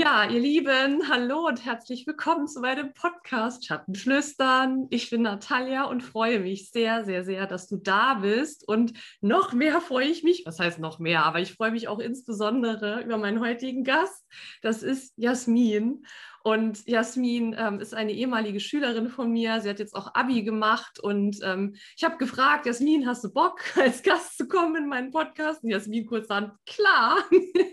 Ja, ihr Lieben, hallo und herzlich willkommen zu meinem Podcast Schattenflüstern. Ich bin Natalia und freue mich sehr, sehr, sehr, dass du da bist. Und noch mehr freue ich mich, was heißt noch mehr, aber ich freue mich auch insbesondere über meinen heutigen Gast. Das ist Jasmin. Und Jasmin ähm, ist eine ehemalige Schülerin von mir. Sie hat jetzt auch Abi gemacht. Und ähm, ich habe gefragt, Jasmin, hast du Bock, als Gast zu kommen in meinen Podcast? Und Jasmin kurz an, klar.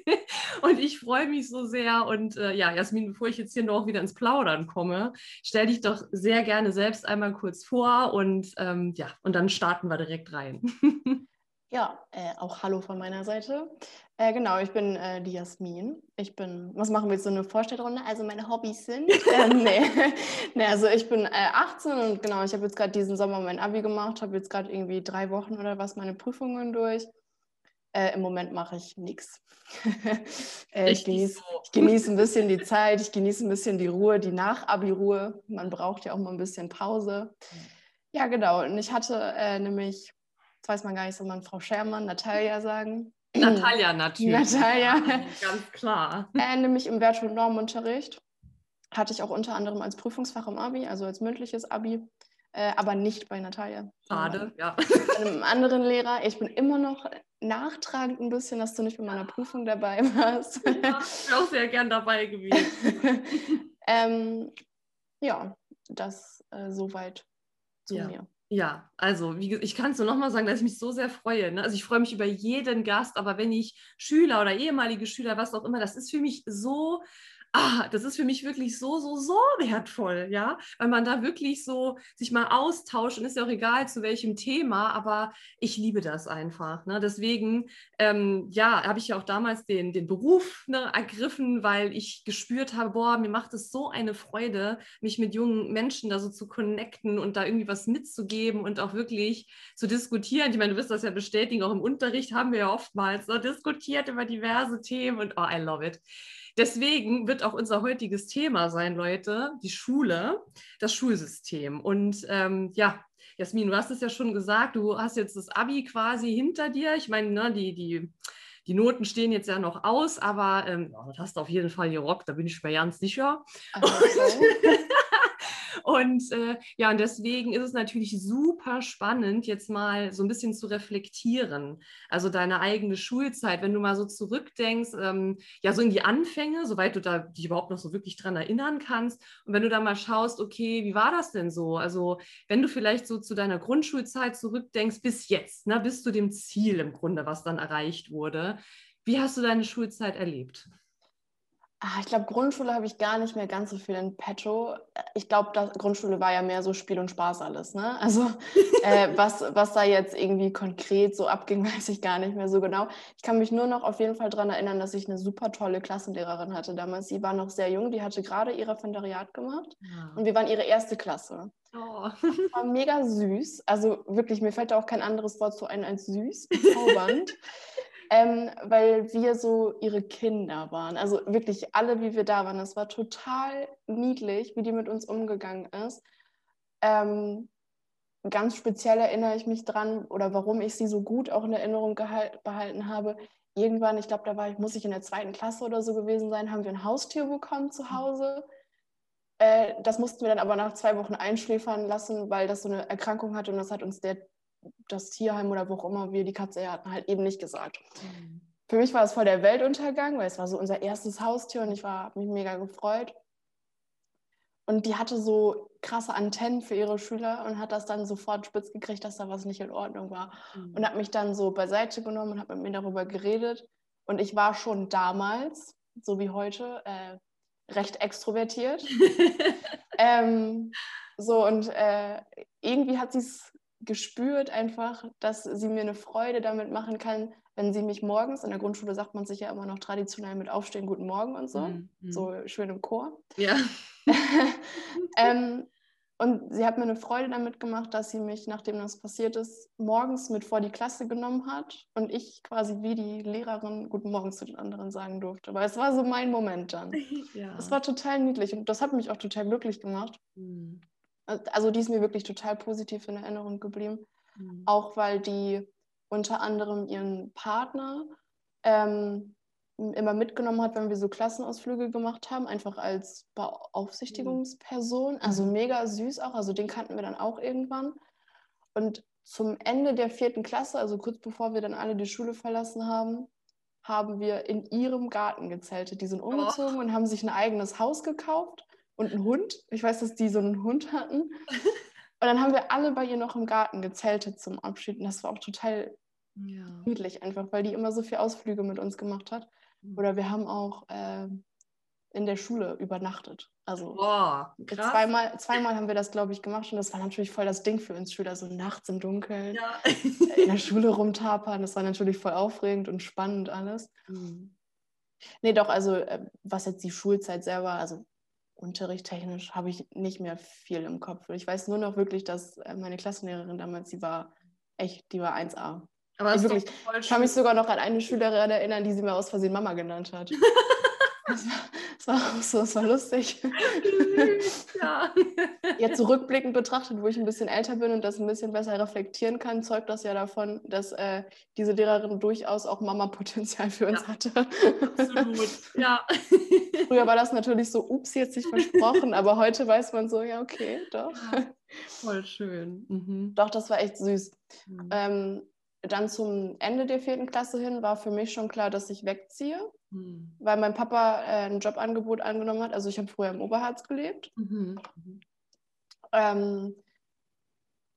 und ich freue mich so sehr. Und äh, ja, Jasmin, bevor ich jetzt hier noch wieder ins Plaudern komme, stell dich doch sehr gerne selbst einmal kurz vor. Und ähm, ja, und dann starten wir direkt rein. Ja, äh, auch Hallo von meiner Seite. Äh, genau, ich bin äh, die Jasmin. Ich bin, was machen wir jetzt so eine Vorstellrunde? Also meine Hobbys sind, ähm, nee. nee, also ich bin 18 äh, und genau, ich habe jetzt gerade diesen Sommer mein Abi gemacht, habe jetzt gerade irgendwie drei Wochen oder was meine Prüfungen durch. Äh, Im Moment mache ich nichts. Äh, ich, genieße, so. ich genieße ein bisschen die Zeit, ich genieße ein bisschen die Ruhe, die Nach-Abi-Ruhe. Man braucht ja auch mal ein bisschen Pause. Ja, genau. Und ich hatte nämlich das weiß man gar nicht, soll man Frau Schermann, Natalia sagen? Natalia natürlich. Natalia. ganz klar. Äh, nämlich im Wert- und Normunterricht hatte ich auch unter anderem als Prüfungsfach im Abi, also als mündliches Abi, äh, aber nicht bei Natalia. Schade, ja. Bei einem anderen Lehrer. Ich bin immer noch nachtragend ein bisschen, dass du nicht bei meiner Prüfung dabei warst. Ja, ich bin auch sehr gern dabei gewesen. ähm, ja, das äh, soweit zu ja. mir. Ja, also wie, ich kann es nur nochmal sagen, dass ich mich so sehr freue. Ne? Also ich freue mich über jeden Gast, aber wenn ich Schüler oder ehemalige Schüler, was auch immer, das ist für mich so ah, das ist für mich wirklich so, so, so wertvoll, ja, weil man da wirklich so sich mal austauscht und ist ja auch egal zu welchem Thema, aber ich liebe das einfach. Ne? Deswegen, ähm, ja, habe ich ja auch damals den, den Beruf ne, ergriffen, weil ich gespürt habe, boah, mir macht es so eine Freude, mich mit jungen Menschen da so zu connecten und da irgendwie was mitzugeben und auch wirklich zu diskutieren. Ich meine, du wirst das ja bestätigen, auch im Unterricht haben wir ja oftmals so diskutiert über diverse Themen und oh, I love it. Deswegen wird auch unser heutiges Thema sein, Leute, die Schule, das Schulsystem. Und ähm, ja, Jasmin, du hast es ja schon gesagt, du hast jetzt das Abi quasi hinter dir. Ich meine, ne, die, die, die Noten stehen jetzt ja noch aus, aber ähm, oh, das hast du auf jeden Fall gerockt, da bin ich mir ganz sicher. Also. Und äh, ja, und deswegen ist es natürlich super spannend, jetzt mal so ein bisschen zu reflektieren. Also deine eigene Schulzeit, wenn du mal so zurückdenkst, ähm, ja, so in die Anfänge, soweit du da dich überhaupt noch so wirklich dran erinnern kannst. Und wenn du da mal schaust, okay, wie war das denn so? Also, wenn du vielleicht so zu deiner Grundschulzeit zurückdenkst, bis jetzt, ne, bis zu dem Ziel im Grunde, was dann erreicht wurde. Wie hast du deine Schulzeit erlebt? Ach, ich glaube, Grundschule habe ich gar nicht mehr ganz so viel in petto. Ich glaube, Grundschule war ja mehr so Spiel und Spaß alles. Ne? Also äh, was, was da jetzt irgendwie konkret so abging, weiß ich gar nicht mehr so genau. Ich kann mich nur noch auf jeden Fall daran erinnern, dass ich eine super tolle Klassenlehrerin hatte damals. Sie war noch sehr jung, die hatte gerade ihr Referendariat gemacht ja. und wir waren ihre erste Klasse. Oh. War mega süß. Also wirklich, mir fällt da auch kein anderes Wort so ein als süß, bezaubernd. ähm, weil wir so ihre Kinder waren. Also wirklich alle, wie wir da waren. Es war total niedlich, wie die mit uns umgegangen ist. Ähm, ganz speziell erinnere ich mich dran oder warum ich sie so gut auch in Erinnerung behalten habe. Irgendwann, ich glaube, da war ich, muss ich in der zweiten Klasse oder so gewesen sein, haben wir ein Haustier bekommen zu Hause. Äh, das mussten wir dann aber nach zwei Wochen einschläfern lassen, weil das so eine Erkrankung hatte und das hat uns der das Tierheim oder wo auch immer wir die Katze hatten, halt eben nicht gesagt. Mhm. Für mich war es voll der Weltuntergang, weil es war so unser erstes Haustier und ich habe mich mega gefreut. Und die hatte so krasse Antennen für ihre Schüler und hat das dann sofort spitz gekriegt, dass da was nicht in Ordnung war. Mhm. Und hat mich dann so beiseite genommen und hat mit mir darüber geredet. Und ich war schon damals, so wie heute, äh, recht extrovertiert. ähm, so und äh, irgendwie hat sie es gespürt einfach, dass sie mir eine Freude damit machen kann, wenn sie mich morgens, in der Grundschule sagt man sich ja immer noch traditionell mit Aufstehen, Guten Morgen und so, mhm. so schön im Chor. Ja. ähm, und sie hat mir eine Freude damit gemacht, dass sie mich, nachdem das passiert ist, morgens mit vor die Klasse genommen hat und ich quasi wie die Lehrerin Guten Morgen zu den anderen sagen durfte. Weil es war so mein Moment dann. Ja. Es war total niedlich und das hat mich auch total glücklich gemacht. Mhm. Also die ist mir wirklich total positiv in Erinnerung geblieben. Mhm. Auch weil die unter anderem ihren Partner ähm, immer mitgenommen hat, wenn wir so Klassenausflüge gemacht haben, einfach als Beaufsichtigungsperson. Also Mhm. mega süß auch. Also den kannten wir dann auch irgendwann. Und zum Ende der vierten Klasse, also kurz bevor wir dann alle die Schule verlassen haben, haben wir in ihrem Garten gezeltet. Die sind umgezogen und haben sich ein eigenes Haus gekauft und einen Hund. Ich weiß, dass die so einen Hund hatten. Und dann haben wir alle bei ihr noch im Garten gezeltet zum Abschied. Und das war auch total Ja. gemütlich einfach, weil die immer so viele Ausflüge mit uns gemacht hat. Mhm. Oder wir haben auch ähm, in der Schule übernachtet. Also Boah, zweimal, zweimal haben wir das, glaube ich, gemacht. Und das war natürlich voll das Ding für uns Schüler, so nachts im Dunkeln Ja. in der Schule rumtapern. Das war natürlich voll aufregend und spannend alles. Mhm. Nee, doch, also äh, was jetzt die Schulzeit selber, also unterrichttechnisch, habe ich nicht mehr viel im Kopf. Ich weiß nur noch wirklich, dass äh, meine Klassenlehrerin damals, die war echt, die war 1A. Aber ist wirklich, Ich kann mich sogar noch an eine Schülerin erinnern, die sie mir aus Versehen Mama genannt hat. Das war, das war auch so, das war lustig. ja. Jetzt zurückblickend betrachtet, wo ich ein bisschen älter bin und das ein bisschen besser reflektieren kann, zeugt das ja davon, dass äh, diese Lehrerin durchaus auch Mama-Potenzial für uns Ja. hatte. Absolut. Ja. Früher war das natürlich so, ups, jetzt sich versprochen, aber heute weiß man so, ja, okay, doch. Voll schön. Mhm. Doch, das war echt süß. Mhm. Ähm, dann zum Ende der vierten Klasse hin war für mich schon klar, dass ich wegziehe, Mhm. weil mein Papa äh, ein Jobangebot angenommen hat. Also ich habe früher im Oberharz gelebt Mhm. Mhm. ähm,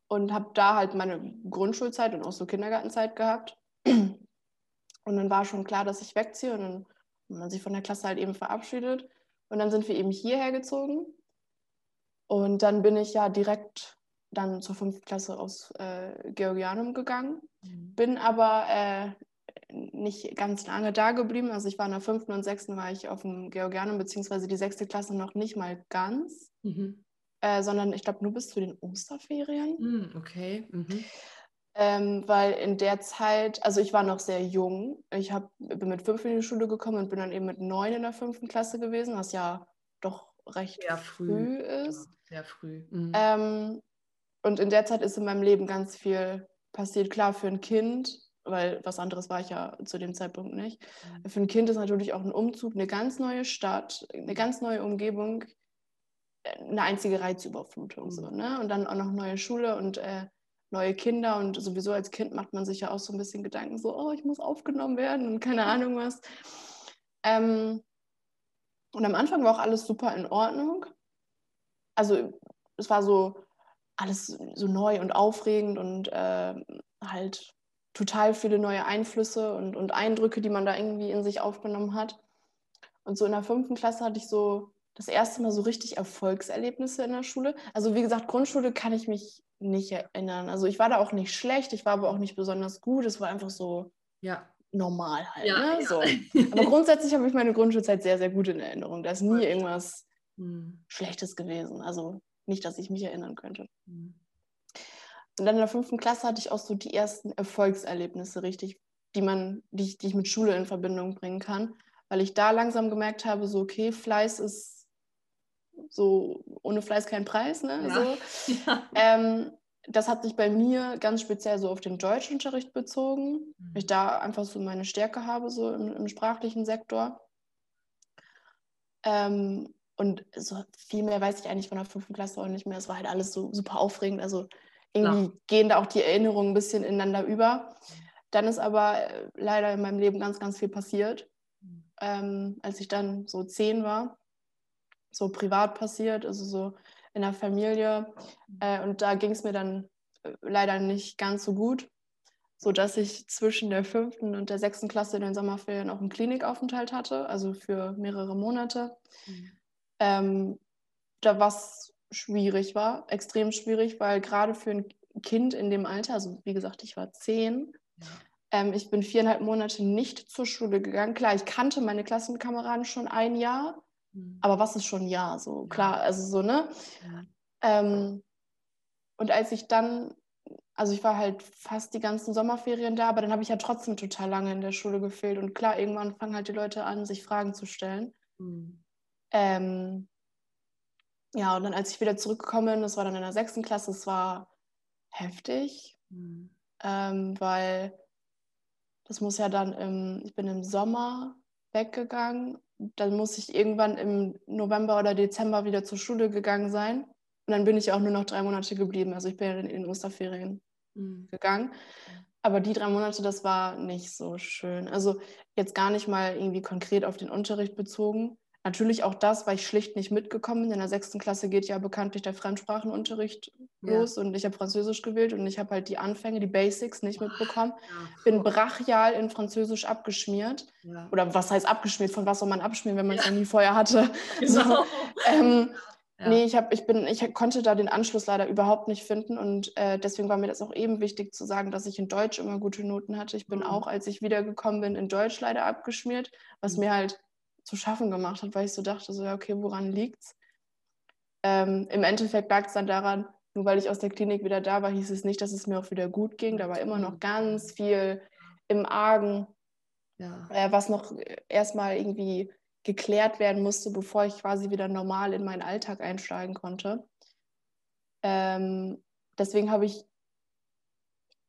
und habe da halt meine Grundschulzeit und auch so Kindergartenzeit gehabt. Und dann war schon klar, dass ich wegziehe und dann hat man sich von der Klasse halt eben verabschiedet. Und dann sind wir eben hierher gezogen. Und dann bin ich ja direkt dann zur fünften Klasse aus äh, Georgianum gegangen. Mhm. Bin aber äh, nicht ganz lange da geblieben. Also ich war in der fünften und sechsten war ich auf dem Georgianum, beziehungsweise die sechste Klasse noch nicht mal ganz, Mhm. äh, sondern ich glaube nur bis zu den Osterferien. Mhm. Okay. Mhm. Ähm, weil in der Zeit, also ich war noch sehr jung. Ich hab, bin mit fünf in die Schule gekommen und bin dann eben mit neun in der fünften Klasse gewesen, was ja doch recht Sehr früh. früh ist. Ja, sehr früh. Mhm. Ähm, und in der Zeit ist in meinem Leben ganz viel passiert. Klar, für ein Kind, weil was anderes war ich ja zu dem Zeitpunkt nicht. Mhm. Für ein Kind ist natürlich auch ein Umzug, eine ganz neue Stadt, eine ganz neue Umgebung, äh, eine einzige Reizüberflutung. Mhm. So, ne? Und dann auch noch neue Schule und äh, neue Kinder. Und sowieso als Kind macht man sich ja auch so ein bisschen Gedanken, so, oh, ich muss aufgenommen werden und keine Ahnung was. Ähm, und am Anfang war auch alles super in Ordnung. Also es war so alles so neu und aufregend und äh, halt total viele neue Einflüsse und, und Eindrücke, die man da irgendwie in sich aufgenommen hat. Und so in der fünften Klasse hatte ich so das erste Mal so richtig Erfolgserlebnisse in der Schule. Also wie gesagt, Grundschule kann ich mich nicht erinnern. Also ich war da auch nicht schlecht, ich war aber auch nicht besonders gut. Es war einfach so Ja. normal halt. Ja, ne? ja. So. Aber grundsätzlich habe ich meine Grundschulzeit sehr, sehr gut in Erinnerung. Da ist nie irgendwas Mhm. Schlechtes gewesen. Also nicht, dass ich mich erinnern könnte. Mhm. Und dann in der fünften Klasse hatte ich auch so die ersten Erfolgserlebnisse richtig, die man, die ich, die ich mit Schule in Verbindung bringen kann, weil ich da langsam gemerkt habe, so okay, Fleiß ist so ohne Fleiß kein Preis, ne? Ja. So. Ja. Ähm, das hat sich bei mir ganz speziell so auf den Deutschunterricht bezogen, Mhm. weil ich da einfach so meine Stärke habe, so im, im sprachlichen Sektor. Ähm, und so viel mehr weiß ich eigentlich von der fünften Klasse auch nicht mehr. Es war halt alles so super aufregend. Also irgendwie gehen da auch die Erinnerungen ein bisschen ineinander über. Dann ist aber äh, leider in meinem Leben ganz, ganz viel passiert. Mhm. Ähm, als ich dann so zehn war, so privat passiert, also so in der Familie. Äh, und da ging es mir dann äh, leider nicht ganz so gut, sodass ich zwischen der fünften und der sechsten Klasse in den Sommerferien auch einen Klinikaufenthalt hatte, also für mehrere Monate. Mhm. Ähm, da was schwierig war, extrem schwierig, weil gerade für ein Kind in dem Alter, also wie gesagt, ich war zehn, Ja. ähm, ich bin viereinhalb Monate nicht zur Schule gegangen. Klar, ich kannte meine Klassenkameraden schon ein Jahr, Mhm. aber was ist schon ein Jahr? So Ja. klar, also so, ne? Mhm. Ähm, und als ich dann, also ich war halt fast die ganzen Sommerferien da, aber dann habe ich ja trotzdem total lange in der Schule gefehlt. Und klar, irgendwann fangen halt die Leute an, sich Fragen zu stellen. Mhm. Ähm, ja, und dann als ich wieder zurückgekommen bin, das war dann in der sechsten Klasse, es war heftig, Mhm. ähm, weil das muss ja dann im, ich bin im Sommer weggegangen. Dann muss ich irgendwann im November oder Dezember wieder zur Schule gegangen sein. Und dann bin ich auch nur noch drei Monate geblieben. Also ich bin in den Osterferien mhm. gegangen. Aber die drei Monate, das war nicht so schön. Also jetzt gar nicht mal irgendwie konkret auf den Unterricht bezogen. Natürlich auch das, weil ich schlicht nicht mitgekommen bin. In der sechsten Klasse geht ja bekanntlich der Fremdsprachenunterricht ja. los und ich habe Französisch gewählt und ich habe halt die Anfänge, die Basics nicht mitbekommen. Ja, bin brachial in Französisch abgeschmiert. Ja. Oder was heißt abgeschmiert? Von was soll man abschmieren, wenn man es ja. nie vorher hatte? Genau. So, ähm. Nee, ich, hab, ich, bin, ich konnte da den Anschluss leider überhaupt nicht finden und äh, deswegen war mir das auch eben wichtig zu sagen, dass ich in Deutsch immer gute Noten hatte. Ich bin mhm. auch, als ich wiedergekommen bin, in Deutsch leider abgeschmiert, was mhm. mir halt zu schaffen gemacht hat, weil ich so dachte, so ja, okay, woran liegt's? Ähm, Im Endeffekt lag es dann daran, nur weil ich aus der Klinik wieder da war, hieß es nicht, dass es mir auch wieder gut ging. Da war immer noch ganz viel im Argen, ja. äh, was noch erstmal irgendwie geklärt werden musste, bevor ich quasi wieder normal in meinen Alltag einsteigen konnte. Ähm, deswegen habe ich,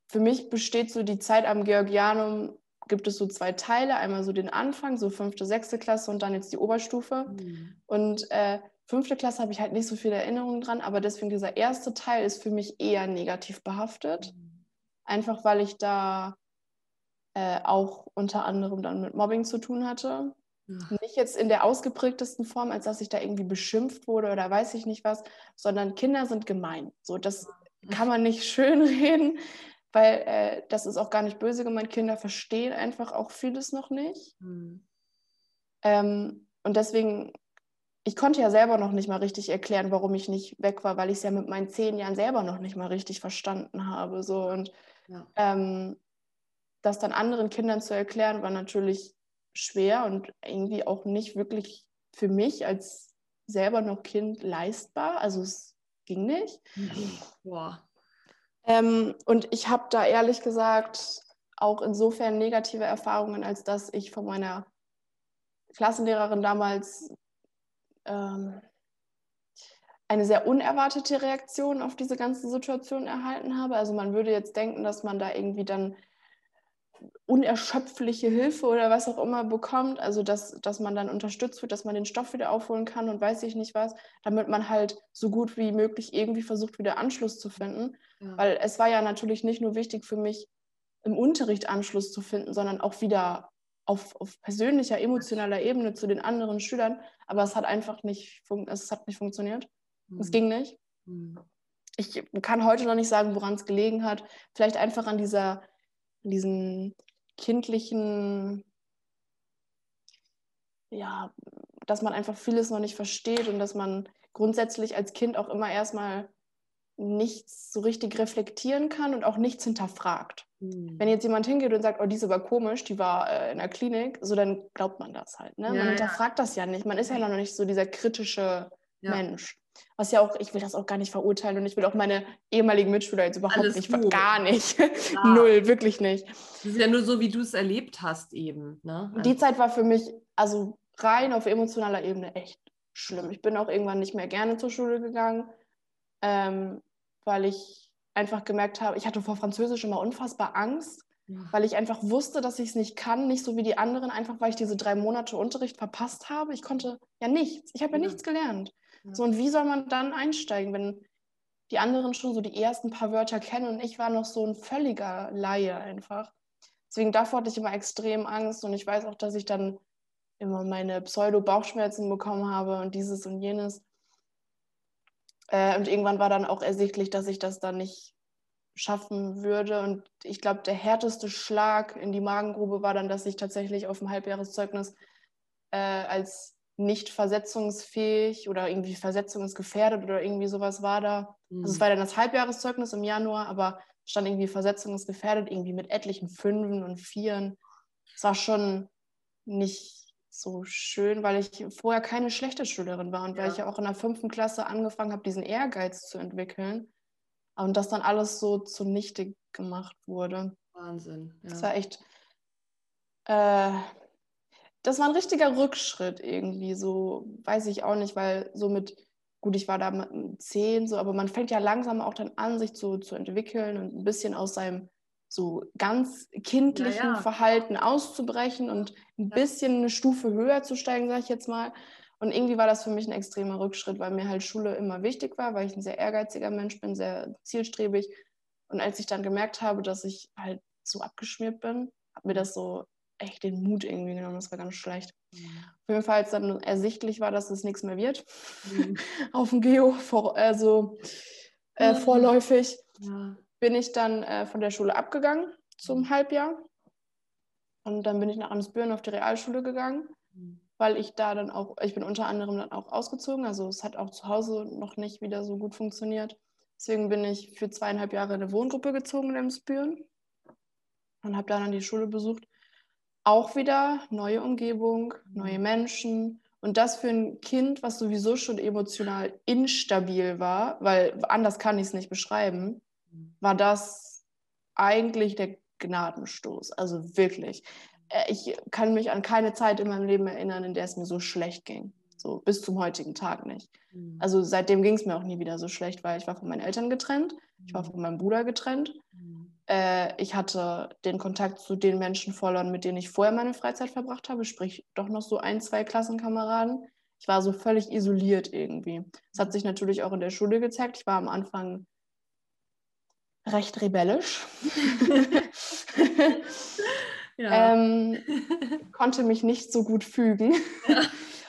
für mich besteht so die Zeit am Georgianum, gibt es so zwei Teile, einmal so den Anfang, so fünfte, sechste Klasse und dann jetzt die Oberstufe. Mhm. Und äh, fünfte Klasse habe ich halt nicht so viele Erinnerungen dran, aber deswegen dieser erste Teil ist für mich eher negativ behaftet. Mhm. Einfach weil ich da äh, auch unter anderem dann mit Mobbing zu tun hatte. Nicht jetzt in der ausgeprägtesten Form, als dass ich da irgendwie beschimpft wurde oder weiß ich nicht was, sondern Kinder sind gemein. So, das kann man nicht schön reden, weil äh, das ist auch gar nicht böse gemeint. Kinder verstehen einfach auch vieles noch nicht. Mhm. Ähm, und deswegen, ich konnte ja selber noch nicht mal richtig erklären, warum ich nicht weg war, weil ich es ja mit meinen zehn Jahren selber noch nicht mal richtig verstanden habe. So und ja. ähm, das dann anderen Kindern zu erklären, war natürlich schwer und irgendwie auch nicht wirklich für mich als selber noch Kind leistbar. Also es ging nicht. Mhm. Boah. Ähm, und ich habe da ehrlich gesagt auch insofern negative Erfahrungen, als dass ich von meiner Klassenlehrerin damals ähm, eine sehr unerwartete Reaktion auf diese ganze Situation erhalten habe. Also man würde jetzt denken, dass man da irgendwie dann unerschöpfliche Hilfe oder was auch immer bekommt, also dass, dass man dann unterstützt wird, dass man den Stoff wieder aufholen kann und weiß ich nicht was, damit man halt so gut wie möglich irgendwie versucht, wieder Anschluss zu finden. Ja. Weil es war ja natürlich nicht nur wichtig für mich, im Unterricht Anschluss zu finden, sondern auch wieder auf, auf persönlicher, emotionaler Ebene zu den anderen Schülern. Aber es hat einfach nicht, es hat nicht funktioniert. Mhm. Es ging nicht. Mhm. Ich kann heute noch nicht sagen, woran es gelegen hat. Vielleicht einfach an dieser diesen kindlichen, ja, dass man einfach vieles noch nicht versteht und dass man grundsätzlich als Kind auch immer erstmal nichts so richtig reflektieren kann und auch nichts hinterfragt. Mhm. Wenn jetzt jemand hingeht und sagt, oh, diese war komisch, die war äh, in der Klinik, so dann glaubt man das halt. Ne? Ja, man hinterfragt ja. das ja nicht. Man ist ja noch nicht so dieser kritische ja. Mensch. Was ja auch, ich will das auch gar nicht verurteilen und ich will auch meine ehemaligen Mitschüler jetzt überhaupt Alles nicht, gut. gar nicht. Ja. Null, wirklich nicht. Das ist ja nur so, wie du es erlebt hast eben. Ne? Die Zeit war für mich, also rein auf emotionaler Ebene echt schlimm. Ich bin auch irgendwann nicht mehr gerne zur Schule gegangen, ähm, weil ich einfach gemerkt habe, ich hatte vor Französisch immer unfassbar Angst, ja. weil ich einfach wusste, dass ich es nicht kann, nicht so wie die anderen, einfach weil ich diese drei Monate Unterricht verpasst habe. Ich konnte ja nichts, ich habe ja, ja nichts gelernt. So, und wie soll man dann einsteigen, wenn die anderen schon so die ersten paar Wörter kennen und ich war noch so ein völliger Laie einfach. Deswegen davor hatte ich immer extrem Angst und ich weiß auch, dass ich dann immer meine Pseudo-Bauchschmerzen bekommen habe und dieses und jenes. Äh, und irgendwann war dann auch ersichtlich, dass ich das dann nicht schaffen würde. Und ich glaube, der härteste Schlag in die Magengrube war dann, dass ich tatsächlich auf dem Halbjahreszeugnis äh, als nicht versetzungsfähig oder irgendwie versetzungsgefährdet oder irgendwie sowas war da. Mhm. Also es mhm. war dann das Halbjahreszeugnis im Januar, aber stand irgendwie versetzungsgefährdet, irgendwie mit etlichen Fünfen und Vieren. Es war schon nicht so schön, weil ich vorher keine schlechte Schülerin war und ja. weil ich ja auch in der fünften Klasse angefangen habe, diesen Ehrgeiz zu entwickeln. Und das dann alles so zunichte gemacht wurde. Wahnsinn. Ja. Das war echt. Äh, das war ein richtiger Rückschritt irgendwie, so weiß ich auch nicht, weil so mit, gut, ich war da mit zehn, so, aber man fängt ja langsam auch dann an, sich zu, zu entwickeln und ein bisschen aus seinem so ganz kindlichen Ja, ja. Verhalten auszubrechen und ein bisschen eine Stufe höher zu steigen, sage ich jetzt mal. Und irgendwie war das für mich ein extremer Rückschritt, weil mir halt Schule immer wichtig war, weil ich ein sehr ehrgeiziger Mensch bin, sehr zielstrebig. Und als ich dann gemerkt habe, dass ich halt so abgeschmiert bin, hat mir das so echt den Mut irgendwie genommen. Das war ganz schlecht. Auf jeden Fall, als dann ersichtlich war, dass es nichts mehr wird, Mhm. auf dem Geo, vor, also äh, Mhm. vorläufig, Ja. bin ich dann äh, von der Schule abgegangen zum Halbjahr. Und dann bin ich nach Amsbüren auf die Realschule gegangen, Mhm. weil ich da dann auch, ich bin unter anderem dann auch ausgezogen. Also es hat auch zu Hause noch nicht wieder so gut funktioniert. Deswegen bin ich für zweieinhalb Jahre in eine Wohngruppe gezogen in Emsbüren und habe dann die Schule besucht. Auch wieder neue Umgebung, neue Menschen. Und das für ein Kind, was sowieso schon emotional instabil war, weil anders kann ich es nicht beschreiben, war das eigentlich der Gnadenstoß. Also wirklich. Äh, Ich kann mich an keine Zeit in meinem Leben erinnern, in der es mir so schlecht ging. So bis zum heutigen Tag nicht. Mhm. Also seitdem ging es mir auch nie wieder so schlecht, weil ich war von meinen Eltern getrennt, ich war von meinem Bruder getrennt. Äh, ich hatte den Kontakt zu den Menschen verloren, mit denen ich vorher meine Freizeit verbracht habe, sprich doch noch so ein, zwei Klassenkameraden. Ich war so völlig isoliert irgendwie. Das hat sich natürlich auch in der Schule gezeigt. Ich war am Anfang recht rebellisch. Ja. ähm, konnte mich nicht so gut fügen.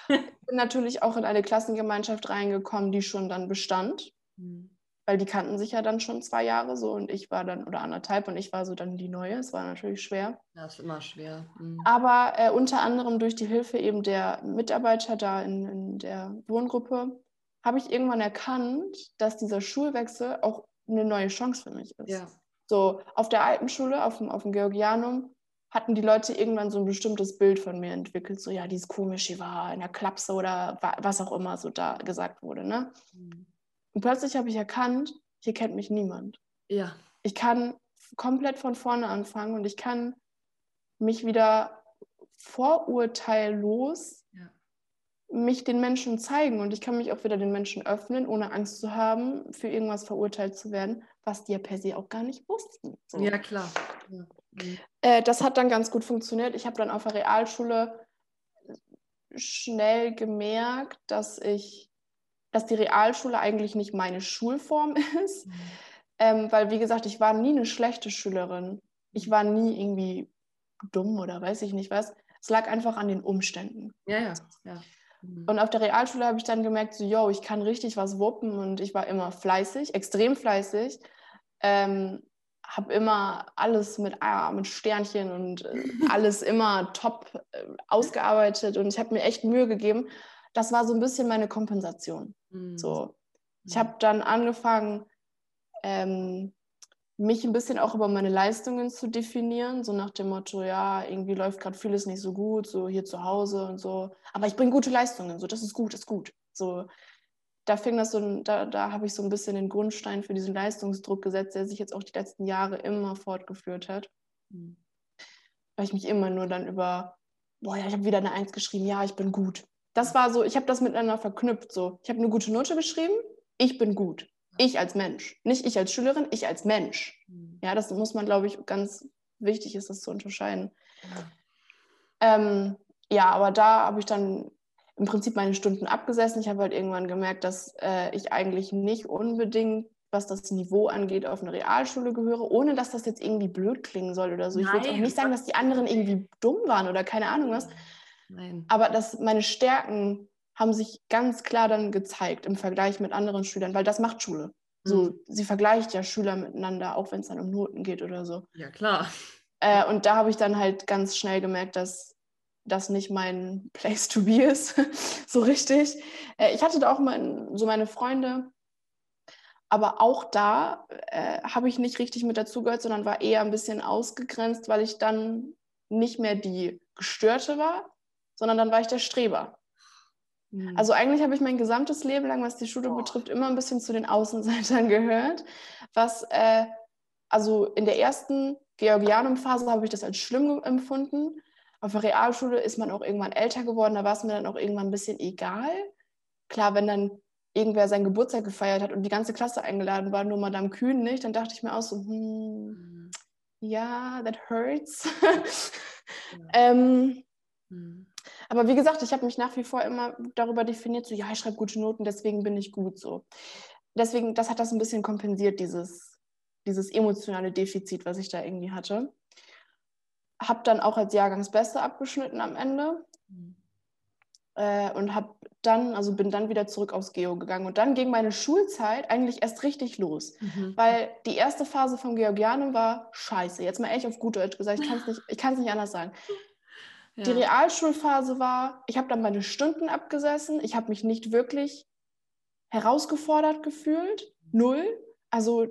Bin natürlich auch in eine Klassengemeinschaft reingekommen, die schon dann bestand, Mhm. Weil die kannten sich ja dann schon zwei Jahre so und ich war dann, oder anderthalb und ich war so dann die Neue. Es war natürlich schwer. Ja, ist immer schwer. Mhm. Aber äh, unter anderem durch die Hilfe eben der Mitarbeiter da in, in der Wohngruppe habe ich irgendwann erkannt, dass dieser Schulwechsel auch eine neue Chance für mich ist. Ja. So, auf der alten Schule, auf dem, auf dem Georgianum, hatten die Leute irgendwann so ein bestimmtes Bild von mir entwickelt. So, ja, die ist komisch, die war in der Klapse oder wa- was auch immer so da gesagt wurde. Ne? Mhm. Und plötzlich habe ich erkannt, hier kennt mich niemand. Ja. Ich kann komplett von vorne anfangen und ich kann mich wieder vorurteillos Ja. mich den Menschen zeigen und ich kann mich auch wieder den Menschen öffnen, ohne Angst zu haben, für irgendwas verurteilt zu werden, was die ja per se auch gar nicht wussten. So. ja, klar. Ja. Mhm. Äh, das hat dann ganz gut funktioniert. Ich habe dann auf der Realschule schnell gemerkt, dass ich, dass die Realschule eigentlich nicht meine Schulform ist, Mhm. ähm, weil wie gesagt, ich war nie eine schlechte Schülerin. Ich war nie irgendwie dumm oder weiß ich nicht was. Es lag einfach an den Umständen. Ja, ja. ja. Mhm. Und auf der Realschule habe ich dann gemerkt, so, yo, ich kann richtig was wuppen und ich war immer fleißig, extrem fleißig. Ähm, habe immer alles mit, ah, mit Sternchen und äh, alles immer top äh, ausgearbeitet und ich habe mir echt Mühe gegeben. Das war so ein bisschen meine Kompensation. Mhm. So. Ich habe dann angefangen, ähm, mich ein bisschen auch über meine Leistungen zu definieren, so nach dem Motto, ja, irgendwie läuft gerade vieles nicht so gut, so hier zu Hause und so. Aber ich bringe gute Leistungen, so das ist gut, ist gut. So, da fing das so, da, da habe ich so ein bisschen den Grundstein für diesen Leistungsdruck gesetzt, der sich jetzt auch die letzten Jahre immer fortgeführt hat, Mhm. weil ich mich immer nur dann über, boah, ja, ich habe wieder eine Eins geschrieben, ja, ich bin gut. Das war so, ich habe das miteinander verknüpft. So, ich habe eine gute Note geschrieben, ich bin gut. Ich als Mensch. Nicht ich als Schülerin, ich als Mensch. Mhm. Ja, das muss man, glaube ich, ganz wichtig ist, das zu unterscheiden. Ja. Ähm, ja, aber da habe ich dann im Prinzip meine Stunden abgesessen. Ich habe halt irgendwann gemerkt, dass äh, ich eigentlich nicht unbedingt, was das Niveau angeht, auf eine Realschule gehöre, ohne dass das jetzt irgendwie blöd klingen soll oder so. Ich will auch nicht sagen, dass die anderen irgendwie dumm waren oder keine Ahnung was. Nein. Aber dass meine Stärken haben sich ganz klar dann gezeigt im Vergleich mit anderen Schülern, weil das macht Schule. So, Mhm. sie vergleicht ja Schüler miteinander, auch wenn es dann um Noten geht oder so. Ja, klar. Äh, und da habe ich dann halt ganz schnell gemerkt, dass das nicht mein Place to be ist, so richtig. Äh, ich hatte da auch mal so meine Freunde, aber auch da äh, habe ich nicht richtig mit dazugehört, sondern war eher ein bisschen ausgegrenzt, weil ich dann nicht mehr die Gestörte war, sondern dann war ich der Streber. Mhm. Also eigentlich habe ich mein gesamtes Leben lang, was die Schule Oh. betrifft, immer ein bisschen zu den Außenseitern gehört. Was, äh, also in der ersten Georgianum-Phase habe ich das als schlimm empfunden. Auf der Realschule ist man auch irgendwann älter geworden, da war es mir dann auch irgendwann ein bisschen egal. Klar, wenn dann irgendwer seinen Geburtstag gefeiert hat und die ganze Klasse eingeladen war, nur Madame Kühn nicht, dann dachte ich mir auch so, hm, Mhm. ja, that hurts. ja. ähm, hm. Aber wie gesagt, ich habe mich nach wie vor immer darüber definiert, so ja, ich schreibe gute Noten, deswegen bin ich gut so. Deswegen, das hat das ein bisschen kompensiert, dieses, dieses emotionale Defizit, was ich da irgendwie hatte. Habe dann auch als Jahrgangsbeste abgeschnitten am Ende. Mhm. Äh, und habe dann, also bin dann wieder zurück aufs Geo gegangen. Und dann ging meine Schulzeit eigentlich erst richtig los. Mhm. Weil die erste Phase vom Georgianum war scheiße. Jetzt mal echt auf gut Deutsch gesagt, ich kann es nicht, nicht anders sagen. Ja. Die Realschulphase war, ich habe dann meine Stunden abgesessen, ich habe mich nicht wirklich herausgefordert gefühlt, null. Also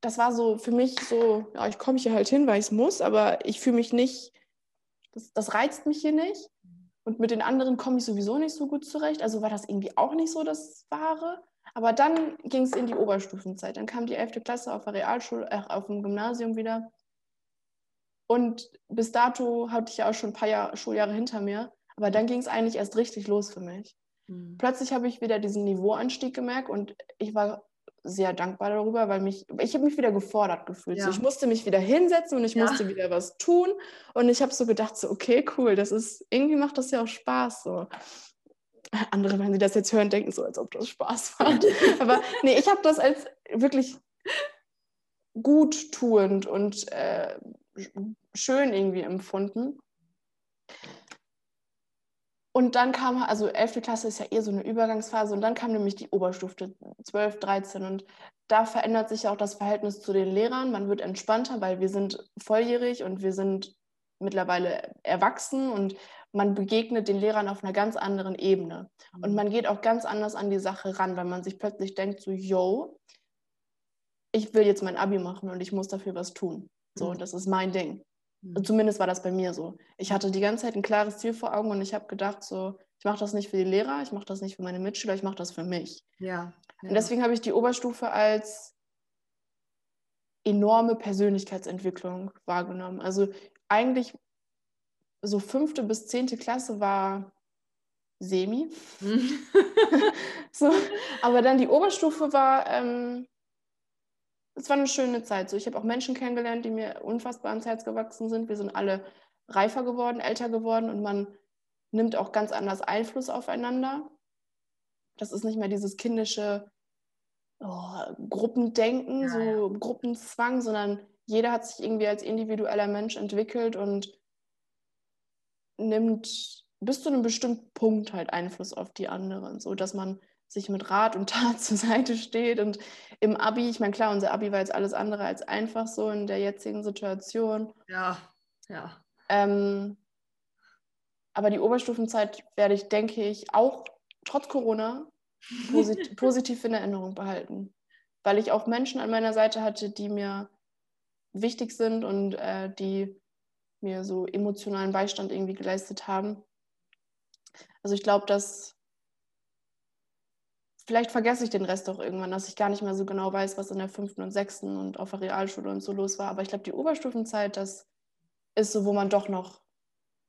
das war so für mich so, ja, ich komme hier halt hin, weil ich es muss, aber ich fühle mich nicht, das, das reizt mich hier nicht. Und mit den anderen komme ich sowieso nicht so gut zurecht. Also war das irgendwie auch nicht so das Wahre. Aber dann ging es in die Oberstufenzeit. Dann kam die 11. Klasse auf der Realschule, äh, auf dem Gymnasium wieder. Und bis dato hatte ich ja auch schon ein paar Jahr, Schuljahre hinter mir. Aber dann ging es eigentlich erst richtig los für mich. Mhm. Plötzlich habe ich wieder diesen Niveauanstieg gemerkt und ich war sehr dankbar darüber, weil mich, ich habe mich wieder gefordert gefühlt. Ja. So, ich musste mich wieder hinsetzen und ich ja. musste wieder was tun. Und ich habe so gedacht, so, okay, cool, das ist, irgendwie macht das ja auch Spaß. So. Andere, wenn sie das jetzt hören, denken so, als ob das Spaß macht. Aber nee, ich habe das als wirklich gut tuend und äh, schön irgendwie empfunden. Und dann kam, also 11. Klasse ist ja eher so eine Übergangsphase und dann kam nämlich die Oberstufe 12, 13 und da verändert sich auch das Verhältnis zu den Lehrern. Man wird entspannter, weil wir sind volljährig und wir sind mittlerweile erwachsen und man begegnet den Lehrern auf einer ganz anderen Ebene. Und man geht auch ganz anders an die Sache ran, weil man sich plötzlich denkt, so, yo, ich will jetzt mein Abi machen und ich muss dafür was tun. So, mhm. das ist mein Ding. Mhm. Zumindest war das bei mir so. Ich hatte die ganze Zeit ein klares Ziel vor Augen und ich habe gedacht, so, ich mache das nicht für die Lehrer, ich mache das nicht für meine Mitschüler, ich mache das für mich. Ja, ja. Und deswegen habe ich die Oberstufe als enorme Persönlichkeitsentwicklung wahrgenommen. Also eigentlich so fünfte bis zehnte Klasse war semi. Mhm. so, aber dann die Oberstufe war ähm, es war eine schöne Zeit. So, ich habe auch Menschen kennengelernt, die mir unfassbar ans Herz gewachsen sind. Wir sind alle reifer geworden, älter geworden und man nimmt auch ganz anders Einfluss aufeinander. Das ist nicht mehr dieses kindische oh, Gruppendenken, ja, so ja. Gruppenzwang, sondern jeder hat sich irgendwie als individueller Mensch entwickelt und nimmt bis zu einem bestimmten Punkt halt Einfluss auf die anderen, so dass man sich mit Rat und Tat zur Seite steht. Und im Abi, ich meine, klar, unser Abi war jetzt alles andere als einfach so in der jetzigen Situation. Ja, ja. Ähm, aber die Oberstufenzeit werde ich, denke ich, auch trotz Corona posit positiv in Erinnerung behalten. Weil ich auch Menschen an meiner Seite hatte, die mir wichtig sind und äh, die mir so emotionalen Beistand irgendwie geleistet haben. Also ich glaube, dass vielleicht vergesse ich den Rest auch irgendwann, dass ich gar nicht mehr so genau weiß, was in der fünften und sechsten und auf der Realschule und so los war. Aber ich glaube, die Oberstufenzeit, das ist so, wo man doch noch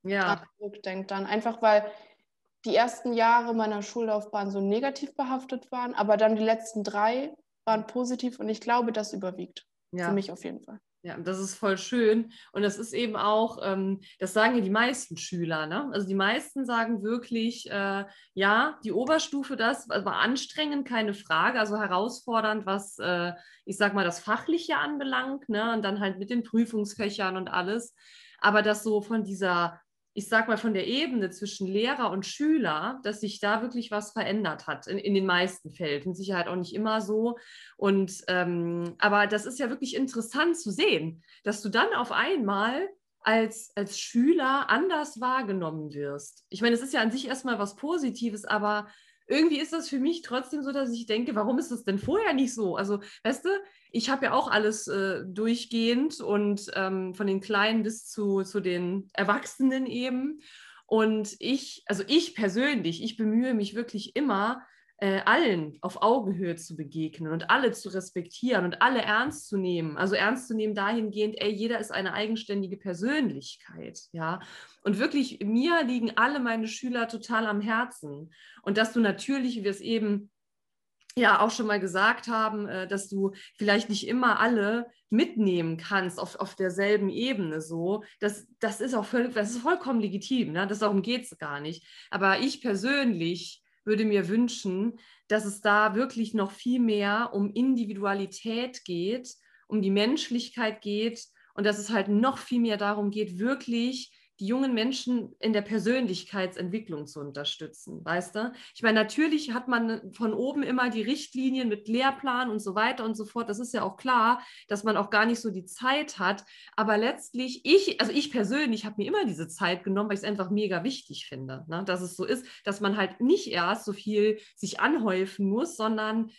ja. zurückdenkt dann. Einfach weil die ersten Jahre meiner Schullaufbahn so negativ behaftet waren, aber dann die letzten drei waren positiv und ich glaube, das überwiegt. Ja. Für mich auf jeden Fall. Ja, das ist voll schön. Und das ist eben auch, ähm, das sagen ja die meisten Schüler. Ne? Also die meisten sagen wirklich, äh, ja, die Oberstufe, das war anstrengend, keine Frage, also herausfordernd, was, äh, ich sag mal, das Fachliche anbelangt. Ne? Und dann halt mit den Prüfungsfächern und alles. Aber das so von dieser ich sag mal, von der Ebene zwischen Lehrer und Schüler, dass sich da wirklich was verändert hat, in, in den meisten Fällen. In Sicherheit auch nicht immer so. Und ähm, aber das ist ja wirklich interessant zu sehen, dass du dann auf einmal als, als Schüler anders wahrgenommen wirst. Ich meine, es ist ja an sich erstmal was Positives, aber irgendwie ist das für mich trotzdem so, dass ich denke, warum ist das denn vorher nicht so? Also, weißt du, ich habe ja auch alles äh, durchgehend und ähm, von den Kleinen bis zu, zu den Erwachsenen eben. Und ich, also ich persönlich, ich bemühe mich wirklich immer, äh, allen auf Augenhöhe zu begegnen und alle zu respektieren und alle ernst zu nehmen. Also ernst zu nehmen dahingehend, ey, jeder ist eine eigenständige Persönlichkeit, ja. Und wirklich, mir liegen alle meine Schüler total am Herzen. Und dass du natürlich, wie wir es eben ja auch schon mal gesagt haben, äh, dass du vielleicht nicht immer alle mitnehmen kannst auf, auf derselben Ebene so. Das, das ist auch völlig, das ist vollkommen legitim, ne? das darum geht es gar nicht. Aber ich persönlich würde mir wünschen, dass es da wirklich noch viel mehr um Individualität geht, um die Menschlichkeit geht und dass es halt noch viel mehr darum geht, wirklich die jungen Menschen in der Persönlichkeitsentwicklung zu unterstützen, weißt du? Ich meine, natürlich hat man von oben immer die Richtlinien mit Lehrplan und so weiter und so fort. Das ist ja auch klar, dass man auch gar nicht so die Zeit hat. Aber letztlich, ich, also ich persönlich habe mir immer diese Zeit genommen, weil ich es einfach mega wichtig finde, ne? dass es so ist, dass man halt nicht erst so viel sich anhäufen muss, sondern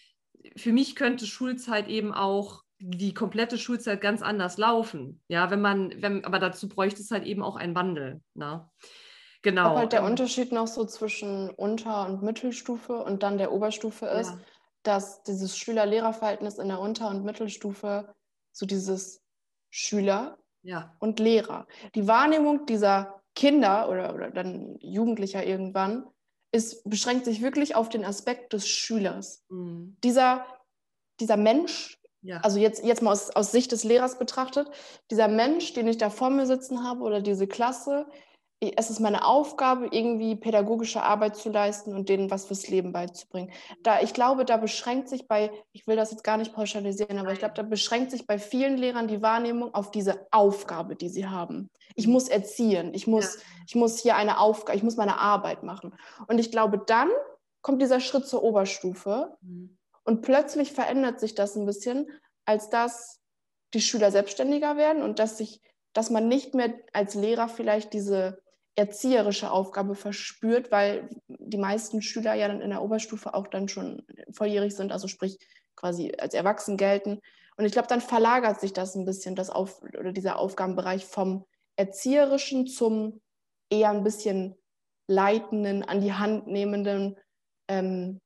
für mich könnte Schulzeit eben auch die komplette Schulzeit ganz anders laufen. Ja, wenn man, wenn, aber dazu bräuchte es halt eben auch einen Wandel. Ne? Genau. Aber halt der ähm, Unterschied noch so zwischen Unter- und Mittelstufe und dann der Oberstufe ist, ja. dass dieses Schüler-Lehrer-Verhältnis in der Unter- und Mittelstufe so dieses Schüler ja. und Lehrer. Die Wahrnehmung dieser Kinder oder, oder dann Jugendlicher irgendwann ist, beschränkt sich wirklich auf den Aspekt des Schülers. Mhm. Dieser, dieser Mensch, ja. Also jetzt, jetzt mal aus, aus Sicht des Lehrers betrachtet, dieser Mensch, den ich da vor mir sitzen habe oder diese Klasse, es ist meine Aufgabe, irgendwie pädagogische Arbeit zu leisten und denen was fürs Leben beizubringen. Da, ich glaube, da beschränkt sich bei, ich will das jetzt gar nicht pauschalisieren, aber ich glaube, da beschränkt sich bei vielen Lehrern die Wahrnehmung auf diese Aufgabe, die sie haben. Ich muss erziehen, ich muss, ja. ich muss hier eine Aufgabe, ich muss meine Arbeit machen. Und ich glaube, dann kommt dieser Schritt zur Oberstufe. Mhm. Und plötzlich verändert sich das ein bisschen, als dass die Schüler selbstständiger werden und dass sich, dass man nicht mehr als Lehrer vielleicht diese erzieherische Aufgabe verspürt, weil die meisten Schüler ja dann in der Oberstufe auch dann schon volljährig sind, also sprich quasi als erwachsen gelten. Und ich glaube, dann verlagert sich das ein bisschen, das Auf oder dieser Aufgabenbereich vom erzieherischen zum eher ein bisschen leitenden, an die Hand nehmenden, ähm,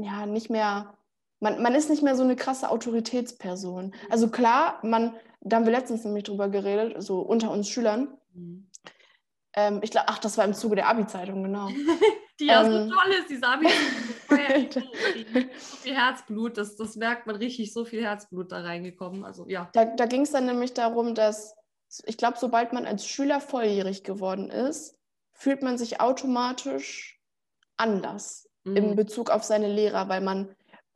ja, nicht mehr, man, man ist nicht mehr so eine krasse Autoritätsperson. Also klar, man, da haben wir letztens nämlich drüber geredet, so unter uns Schülern. Mhm. Ähm, ich glaube, ach, das war im Zuge der Abi-Zeitung, genau. die ja ähm, so toll ist, diese Abi-Zeitung. so viel Herzblut, das, das merkt man richtig, so viel Herzblut da reingekommen. Also ja. Da, da ging es dann nämlich darum, dass ich glaube, sobald man als Schüler volljährig geworden ist, fühlt man sich automatisch anders mhm. in Bezug auf seine Lehrer, weil man,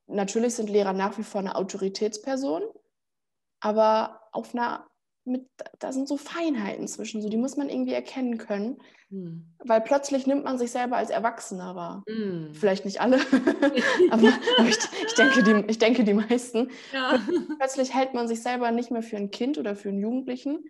natürlich sind Lehrer nach wie vor eine Autoritätsperson, aber auf einer, mit, da sind so Feinheiten zwischen, so die muss man irgendwie erkennen können, mhm. weil plötzlich nimmt man sich selber als Erwachsener wahr. Mhm. Vielleicht nicht alle, aber, aber ich, ich, denke, die, ich denke die meisten. Ja. Plötzlich hält man sich selber nicht mehr für ein Kind oder für einen Jugendlichen,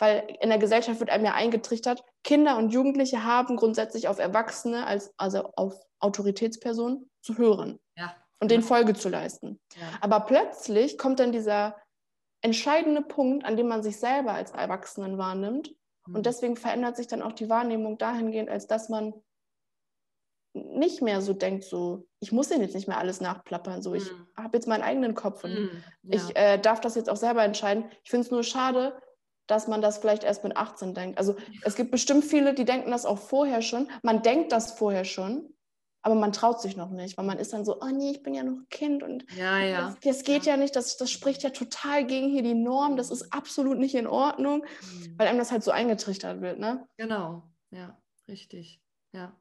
weil in der Gesellschaft wird einem ja eingetrichtert, Kinder und Jugendliche haben grundsätzlich auf Erwachsene, als, also auf Autoritätspersonen zu hören ja. und denen Folge zu leisten. Ja. Aber plötzlich kommt dann dieser entscheidende Punkt, an dem man sich selber als Erwachsenen wahrnimmt. Mhm. Und deswegen verändert sich dann auch die Wahrnehmung dahingehend, als dass man nicht mehr so denkt, so, ich muss den jetzt nicht mehr alles nachplappern, so, ich mhm. habe jetzt meinen eigenen Kopf und mhm. ja. ich äh, darf das jetzt auch selber entscheiden. Ich finde es nur schade, dass man das vielleicht erst mit 18 denkt. Also es gibt bestimmt viele, die denken das auch vorher schon. Man denkt das vorher schon, aber man traut sich noch nicht, weil man ist dann so, oh nee, ich bin ja noch Kind und ja, ja. Das, das geht ja. ja, nicht, das, das spricht ja total gegen hier die Norm, das ist absolut nicht in Ordnung, mhm. weil einem das halt so eingetrichtert wird, ne? Genau, ja, richtig, ja.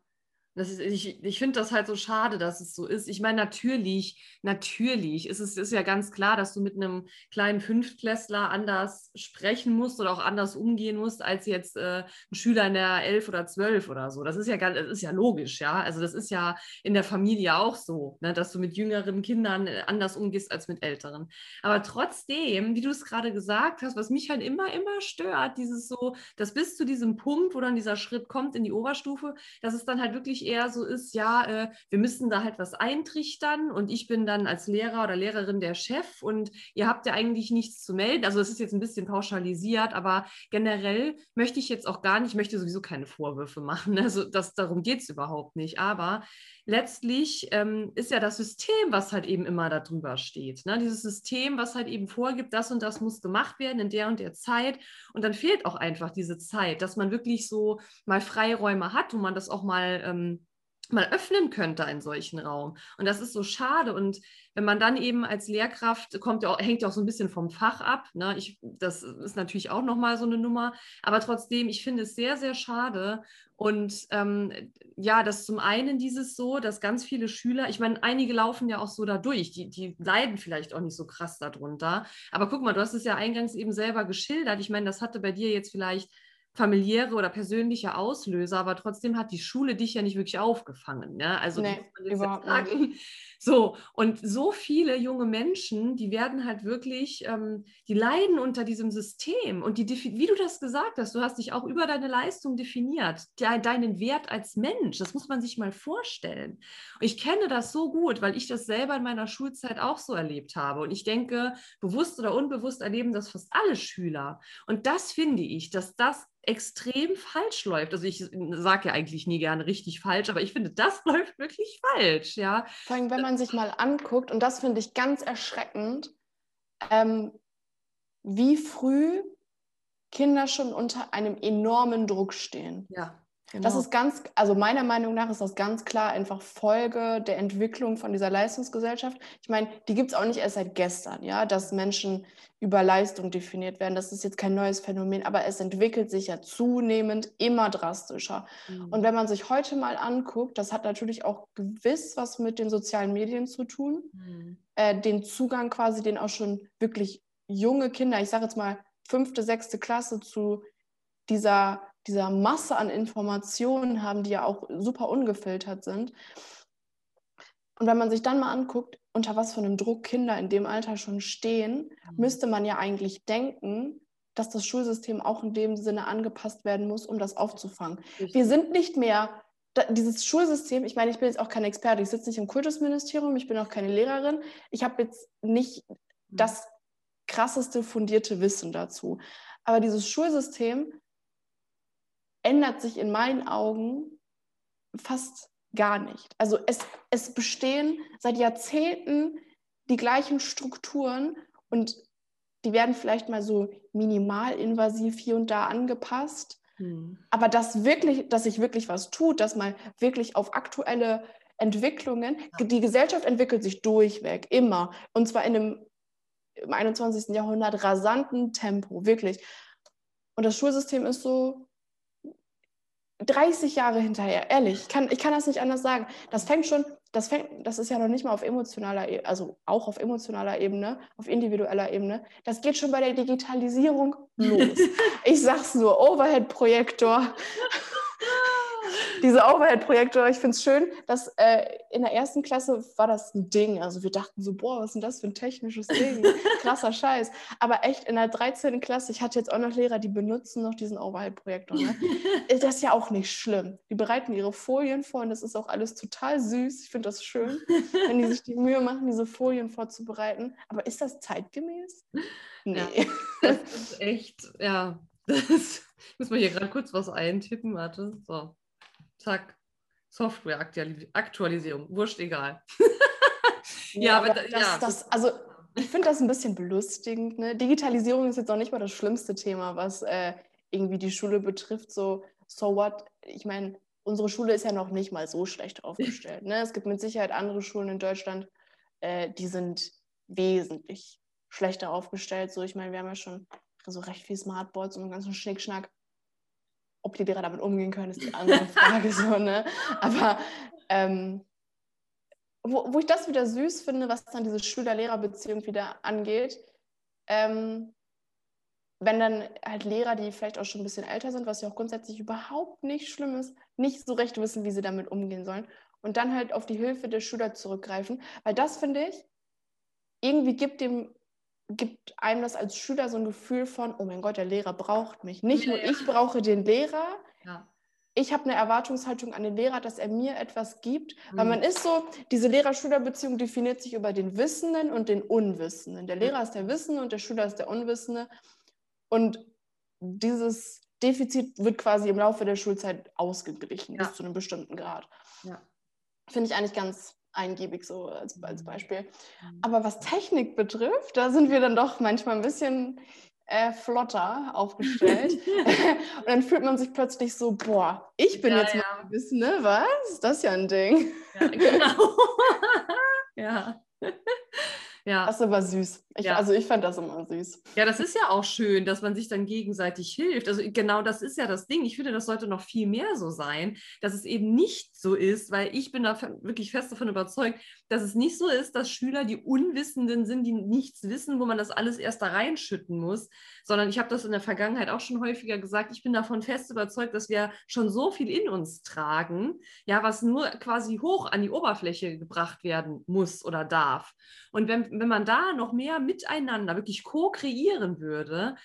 Ist, ich ich finde das halt so schade, dass es so ist. Ich meine, natürlich, natürlich ist es ist ja ganz klar, dass du mit einem kleinen Fünftklässler anders sprechen musst oder auch anders umgehen musst, als jetzt äh, ein Schüler in der elf oder zwölf oder so. Das ist ja das ist ja logisch, ja. Also das ist ja in der Familie auch so, ne, dass du mit jüngeren Kindern äh, anders umgehst als mit älteren. Aber trotzdem, wie du es gerade gesagt hast, was mich halt immer, immer stört, dieses so, dass bis zu diesem Punkt, wo dann dieser Schritt kommt in die Oberstufe, dass es dann halt wirklich eher so ist, ja, äh, wir müssen da halt was eintrichtern und ich bin dann als Lehrer oder Lehrerin der Chef und ihr habt ja eigentlich nichts zu melden. Also das ist jetzt ein bisschen pauschalisiert, aber generell möchte ich jetzt auch gar nicht, ich möchte sowieso keine Vorwürfe machen. Also das, darum geht es überhaupt nicht. Aber letztlich ähm, ist ja das System, was halt eben immer darüber steht. Ne? Dieses System, was halt eben vorgibt, das und das muss gemacht werden in der und der Zeit. Und dann fehlt auch einfach diese Zeit, dass man wirklich so mal Freiräume hat, wo man das auch mal ähm, mal öffnen könnte, einen solchen Raum. Und das ist so schade. Und wenn man dann eben als Lehrkraft kommt, ja, hängt ja auch so ein bisschen vom Fach ab. Ne? Ich, das ist natürlich auch nochmal so eine Nummer. Aber trotzdem, ich finde es sehr, sehr schade. Und ähm, ja, das zum einen dieses so, dass ganz viele Schüler, ich meine, einige laufen ja auch so da durch, die, die leiden vielleicht auch nicht so krass darunter. Aber guck mal, du hast es ja eingangs eben selber geschildert. Ich meine, das hatte bei dir jetzt vielleicht familiäre oder persönliche Auslöser, aber trotzdem hat die Schule dich ja nicht wirklich aufgefangen. Ne? Also nee, überhaupt nicht. So, und so viele junge Menschen, die werden halt wirklich, ähm, die leiden unter diesem System und die, wie du das gesagt hast, du hast dich auch über deine Leistung definiert, de deinen Wert als Mensch, das muss man sich mal vorstellen. Und ich kenne das so gut, weil ich das selber in meiner Schulzeit auch so erlebt habe und ich denke, bewusst oder unbewusst erleben das fast alle Schüler. Und das finde ich, dass das extrem falsch läuft. Also ich sage ja eigentlich nie gerne richtig falsch, aber ich finde, das läuft wirklich falsch, ja. Vor allem, wenn man sich mal anguckt, und das finde ich ganz erschreckend, ähm, wie früh Kinder schon unter einem enormen Druck stehen. Ja. Genau. Das ist ganz, also meiner Meinung nach ist das ganz klar einfach Folge der Entwicklung von dieser Leistungsgesellschaft. Ich meine, die gibt es auch nicht erst seit gestern, ja, dass Menschen über Leistung definiert werden. Das ist jetzt kein neues Phänomen, aber es entwickelt sich ja zunehmend immer drastischer. Mhm. Und wenn man sich heute mal anguckt, das hat natürlich auch gewiss was mit den sozialen Medien zu tun, mhm. äh, den Zugang quasi, den auch schon wirklich junge Kinder, ich sage jetzt mal fünfte, sechste Klasse zu dieser dieser Masse an Informationen haben, die ja auch super ungefiltert sind. Und wenn man sich dann mal anguckt, unter was für einem Druck Kinder in dem Alter schon stehen, mhm. müsste man ja eigentlich denken, dass das Schulsystem auch in dem Sinne angepasst werden muss, um das aufzufangen. Wir sind nicht mehr dieses Schulsystem, ich meine, ich bin jetzt auch kein Experte, ich sitze nicht im Kultusministerium, ich bin auch keine Lehrerin, ich habe jetzt nicht mhm. das krasseste fundierte Wissen dazu. Aber dieses Schulsystem ändert sich in meinen Augen fast gar nicht. Also es, es bestehen seit Jahrzehnten die gleichen Strukturen und die werden vielleicht mal so minimalinvasiv hier und da angepasst. Hm. Aber dass wirklich, dass sich wirklich was tut, dass man wirklich auf aktuelle Entwicklungen, die Gesellschaft entwickelt sich durchweg, immer. Und zwar in einem im 21. Jahrhundert rasanten Tempo, wirklich. Und das Schulsystem ist so 30 Jahre hinterher, ehrlich, ich kann, ich kann das nicht anders sagen. Das fängt schon, das fängt, das ist ja noch nicht mal auf emotionaler Ebene, also auch auf emotionaler Ebene, auf individueller Ebene. Das geht schon bei der Digitalisierung los. ich sag's nur, Overhead-Projektor diese Overhead-Projektor, ich finde es schön, dass äh, in der ersten Klasse war das ein Ding. Also wir dachten so, boah, was ist denn das für ein technisches Ding? Krasser Scheiß. Aber echt in der 13. Klasse, ich hatte jetzt auch noch Lehrer, die benutzen noch diesen Overhead-Projektor. Ne? das ist ja auch nicht schlimm. Die bereiten ihre Folien vor und das ist auch alles total süß. Ich finde das schön, wenn die sich die Mühe machen, diese Folien vorzubereiten. Aber ist das zeitgemäß? Nee. Ja, das ist echt, ja. Das, muss man hier gerade kurz was eintippen, warte. So zack, Software-Aktualisierung, wurscht egal. ja, ja, aber das, ja. Das, also ich finde das ein bisschen belustigend. Ne? Digitalisierung ist jetzt auch nicht mal das schlimmste Thema, was äh, irgendwie die Schule betrifft. So, so what? Ich meine, unsere Schule ist ja noch nicht mal so schlecht aufgestellt. Ne? Es gibt mit Sicherheit andere Schulen in Deutschland, äh, die sind wesentlich schlechter aufgestellt. So, ich meine, wir haben ja schon so recht viel Smartboards und einen ganzen Schnickschnack ob die Lehrer damit umgehen können, ist die andere Frage. so, ne? Aber ähm, wo, wo ich das wieder süß finde, was dann diese Schüler-Lehrer-Beziehung wieder angeht, ähm, wenn dann halt Lehrer, die vielleicht auch schon ein bisschen älter sind, was ja auch grundsätzlich überhaupt nicht schlimm ist, nicht so recht wissen, wie sie damit umgehen sollen und dann halt auf die Hilfe der Schüler zurückgreifen, weil das finde ich, irgendwie gibt dem gibt einem das als Schüler so ein Gefühl von, oh mein Gott, der Lehrer braucht mich. Nicht ja, nur ja. ich brauche den Lehrer, ja. ich habe eine Erwartungshaltung an den Lehrer, dass er mir etwas gibt. Mhm. Weil man ist so, diese Lehrer-Schüler-Beziehung definiert sich über den Wissenden und den Unwissenden. Der Lehrer ist der Wissende und der Schüler ist der Unwissende. Und dieses Defizit wird quasi im Laufe der Schulzeit ausgeglichen, bis zu einem bestimmten Grad. Finde ich eigentlich ganz eingiebig so als, als mhm. Beispiel. Mhm. Aber was Technik betrifft, da sind wir dann doch manchmal ein bisschen äh, flotter aufgestellt. und dann fühlt man sich plötzlich so, boah, ich bin ja, jetzt ja. mal ein bisschen, ne? Was? Das ist ja ein Ding. Ja, genau. ja. Ja. Das ist aber süß. Ich, ja. Also ich fand das immer süß. Ja, das ist ja auch schön, dass man sich dann gegenseitig hilft. Also genau das ist ja das Ding. Ich finde, das sollte noch viel mehr so sein, dass es eben nicht so ist, weil ich bin da wirklich fest davon überzeugt, dass es nicht so ist, dass Schüler die Unwissenden sind, die nichts wissen, wo man das alles erst da reinschütten muss, sondern ich habe das in der Vergangenheit auch schon häufiger gesagt, ich bin davon fest überzeugt, dass wir schon so viel in uns tragen, ja, was nur quasi hoch an die Oberfläche gebracht werden muss oder darf. Und wenn, wenn man da noch mehr miteinander wirklich co-kreieren würde,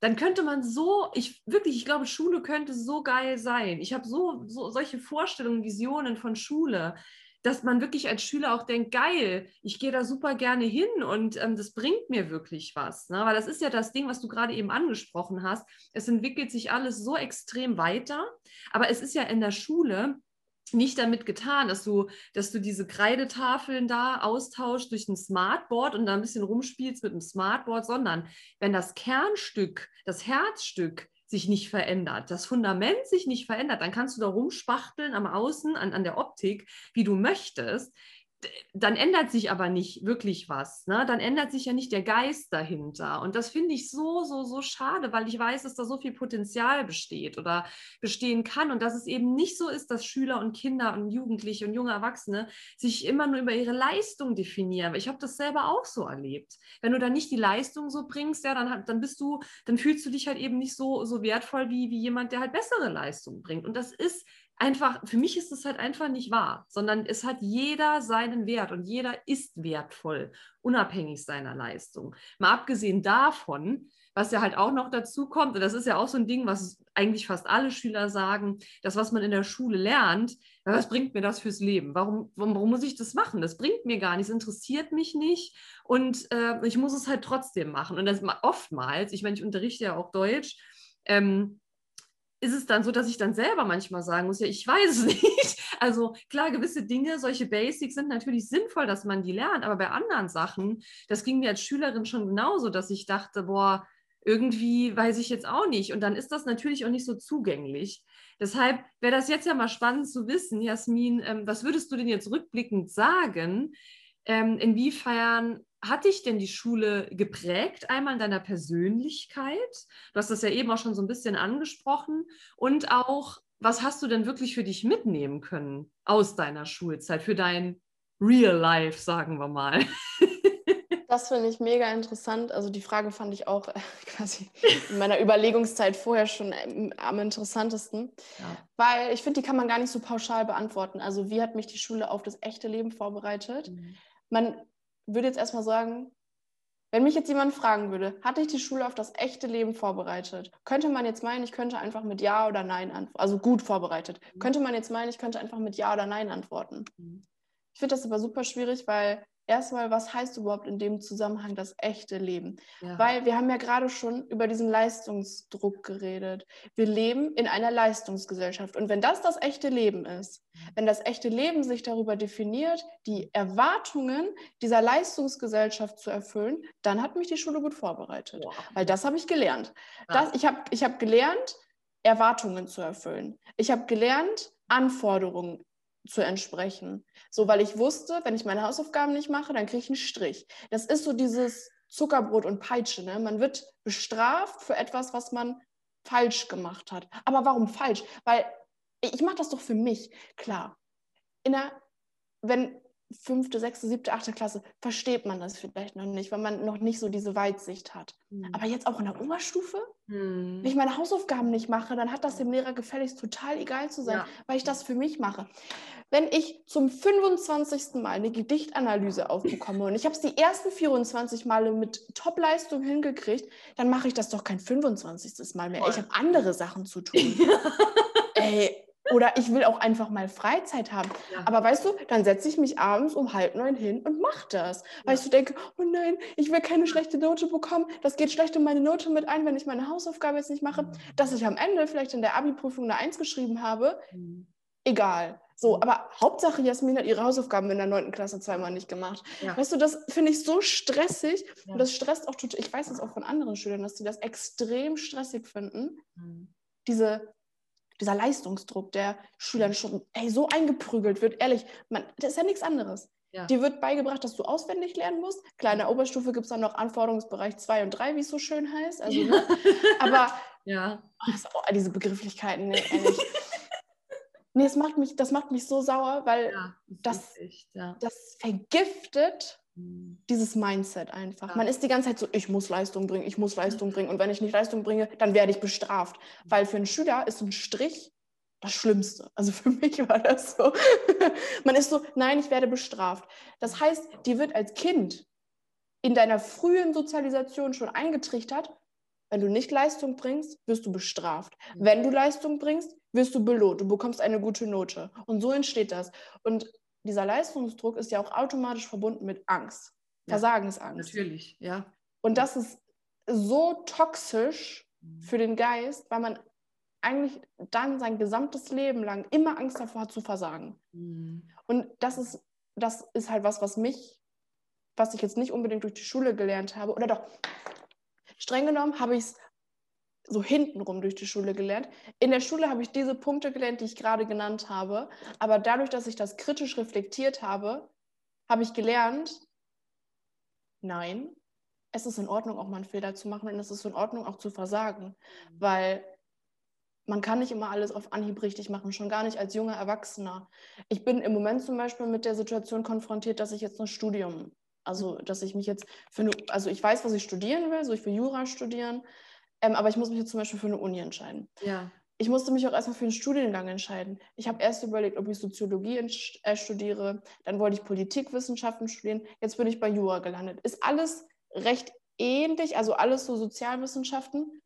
dann könnte man so, ich wirklich, ich glaube, Schule könnte so geil sein. Ich habe so, so solche Vorstellungen, Visionen von Schule, dass man wirklich als Schüler auch denkt, geil, ich gehe da super gerne hin und ähm, das bringt mir wirklich was. Ne? Weil das ist ja das Ding, was du gerade eben angesprochen hast. Es entwickelt sich alles so extrem weiter, aber es ist ja in der Schule nicht damit getan, dass du, dass du diese Kreidetafeln da austauschst durch ein Smartboard und da ein bisschen rumspielst mit dem Smartboard, sondern wenn das Kernstück, das Herzstück sich nicht verändert, das Fundament sich nicht verändert, dann kannst du da rumspachteln am Außen, an, an der Optik, wie du möchtest dann ändert sich aber nicht wirklich was. Ne? Dann ändert sich ja nicht der Geist dahinter. Und das finde ich so, so, so schade, weil ich weiß, dass da so viel Potenzial besteht oder bestehen kann und dass es eben nicht so ist, dass Schüler und Kinder und Jugendliche und junge Erwachsene sich immer nur über ihre Leistung definieren. Ich habe das selber auch so erlebt. Wenn du dann nicht die Leistung so bringst, ja, dann, dann bist du, dann fühlst du dich halt eben nicht so, so wertvoll wie, wie jemand, der halt bessere Leistung bringt. Und das ist einfach, für mich ist es halt einfach nicht wahr, sondern es hat jeder seinen Wert und jeder ist wertvoll, unabhängig seiner Leistung. Mal abgesehen davon, was ja halt auch noch dazu kommt, und das ist ja auch so ein Ding, was eigentlich fast alle Schüler sagen, das, was man in der Schule lernt, was bringt mir das fürs Leben? Warum, warum, warum muss ich das machen? Das bringt mir gar nichts, interessiert mich nicht und äh, ich muss es halt trotzdem machen. Und das oftmals, ich meine, ich unterrichte ja auch Deutsch, ähm, ist es dann so, dass ich dann selber manchmal sagen muss, ja, ich weiß es nicht. Also klar, gewisse Dinge, solche Basics sind natürlich sinnvoll, dass man die lernt, aber bei anderen Sachen, das ging mir als Schülerin schon genauso, dass ich dachte, boah, irgendwie weiß ich jetzt auch nicht. Und dann ist das natürlich auch nicht so zugänglich. Deshalb wäre das jetzt ja mal spannend zu wissen, Jasmin, ähm, was würdest du denn jetzt rückblickend sagen? Ähm, inwiefern hat dich denn die Schule geprägt, einmal in deiner Persönlichkeit? Du hast das ja eben auch schon so ein bisschen angesprochen. Und auch, was hast du denn wirklich für dich mitnehmen können aus deiner Schulzeit, für dein Real Life, sagen wir mal? Das finde ich mega interessant. Also die Frage fand ich auch äh, quasi in meiner Überlegungszeit vorher schon ähm, am interessantesten, ja. weil ich finde, die kann man gar nicht so pauschal beantworten. Also wie hat mich die Schule auf das echte Leben vorbereitet? Mhm. Man würde jetzt erstmal sagen, wenn mich jetzt jemand fragen würde, hatte ich die Schule auf das echte Leben vorbereitet? Könnte man jetzt meinen, ich könnte einfach mit Ja oder Nein antworten, also gut vorbereitet. Mhm. Könnte man jetzt meinen, ich könnte einfach mit Ja oder Nein antworten? Mhm. Ich finde das aber super schwierig, weil erstmal, was heißt überhaupt in dem Zusammenhang das echte Leben? Ja. Weil wir haben ja gerade schon über diesen Leistungsdruck geredet. Wir leben in einer Leistungsgesellschaft. Und wenn das das echte Leben ist, wenn das echte Leben sich darüber definiert, die Erwartungen dieser Leistungsgesellschaft zu erfüllen, dann hat mich die Schule gut vorbereitet. Wow. Weil das habe ich gelernt. Das, ich habe ich hab gelernt, Erwartungen zu erfüllen. Ich habe gelernt, Anforderungen zu entsprechen. So, weil ich wusste, wenn ich meine Hausaufgaben nicht mache, dann kriege ich einen Strich. Das ist so dieses Zuckerbrot und Peitsche. Ne? Man wird bestraft für etwas, was man falsch gemacht hat. Aber warum falsch? Weil ich mache das doch für mich. Klar. In der, wenn fünfte, sechste, siebte, achte Klasse versteht man das vielleicht noch nicht, weil man noch nicht so diese Weitsicht hat. Mhm. Aber jetzt auch in der Oberstufe, mhm. wenn ich meine Hausaufgaben nicht mache, dann hat das dem Lehrer gefälligst total egal zu sein, ja. weil ich das für mich mache. Wenn ich zum 25. Mal eine Gedichtanalyse aufbekomme und ich habe es die ersten 24 Male mit Topleistung hingekriegt, dann mache ich das doch kein 25. Mal mehr. Voll. Ich habe andere Sachen zu tun. Ey, oder ich will auch einfach mal Freizeit haben. Ja. Aber weißt du, dann setze ich mich abends um halb neun hin und mache das. Weil ich so denke, oh nein, ich will keine schlechte Note bekommen. Das geht schlecht in meine Note mit ein, wenn ich meine Hausaufgabe jetzt nicht mache. Mhm. Dass ich am Ende vielleicht in der Abi-Prüfung eine Eins geschrieben habe, mhm. egal. So, mhm. aber Hauptsache Jasmin hat ihre Hausaufgaben in der 9. Klasse zweimal nicht gemacht. Ja. Weißt du, das finde ich so stressig ja. und das stresst auch total. Ich weiß das auch von anderen Schülern, dass sie das extrem stressig finden. Mhm. Diese, dieser Leistungsdruck, der Schülern schon ey, so eingeprügelt wird. Ehrlich, man, das ist ja nichts anderes. Ja. Dir wird beigebracht, dass du auswendig lernen musst. Klar, in der Oberstufe gibt es dann noch Anforderungsbereich 2 und 3, wie es so schön heißt. Also, ne? Aber ja. Oh, diese Begrifflichkeiten, ne, ehrlich. Nee, das macht mich, das macht mich so sauer, weil ja, das, das, echt, ja. das, vergiftet mhm. Dieses Mindset einfach. Ja. Man ist die ganze Zeit so, ich muss Leistung bringen, ich muss Leistung bringen. Und wenn ich nicht Leistung bringe, dann werde ich bestraft. Mhm. Weil für einen Schüler ist ein Strich das Schlimmste. Also für mich war das so. Man ist so, nein, ich werde bestraft. Das heißt, dir wird als Kind in deiner frühen Sozialisation schon eingetrichtert, wenn du nicht Leistung bringst, wirst du bestraft. Mhm. Wenn du Leistung bringst, wirst du belohnt. Du bekommst eine gute Note. Und so entsteht das. Und dieser Leistungsdruck ist ja auch automatisch verbunden mit Angst. Ja, Versagensangst. Natürlich, ja. Und das ist so toxisch mhm. für den Geist, weil man eigentlich dann sein gesamtes Leben lang immer Angst davor hat zu versagen. Mhm. Und das ist, das ist halt was, was mich, was ich jetzt nicht unbedingt durch die Schule gelernt habe, oder doch, streng genommen habe ich es so hintenrum durch die Schule gelernt. In der Schule habe ich diese Punkte gelernt, die ich gerade genannt habe. Aber dadurch, dass ich das kritisch reflektiert habe, habe ich gelernt, nein, es ist in Ordnung, auch mal einen Fehler zu machen und es ist in Ordnung, auch zu versagen. Weil man kann nicht immer alles auf Anhieb richtig machen, schon gar nicht als junger Erwachsener. Ich bin im Moment zum Beispiel mit der Situation konfrontiert, dass ich jetzt ein Studium, also dass ich mich jetzt für also ich weiß, was ich studieren will, so ich will Jura studieren, ähm, aber ich muss mich jetzt zum Beispiel für eine Uni entscheiden. Ja. Ich musste mich auch erstmal für einen Studiengang entscheiden. Ich habe erst überlegt, ob ich Soziologie äh, studiere, dann wollte ich Politikwissenschaften studieren, jetzt bin ich bei Jura gelandet. Ist alles recht ähnlich, also alles so Sozialwissenschaften,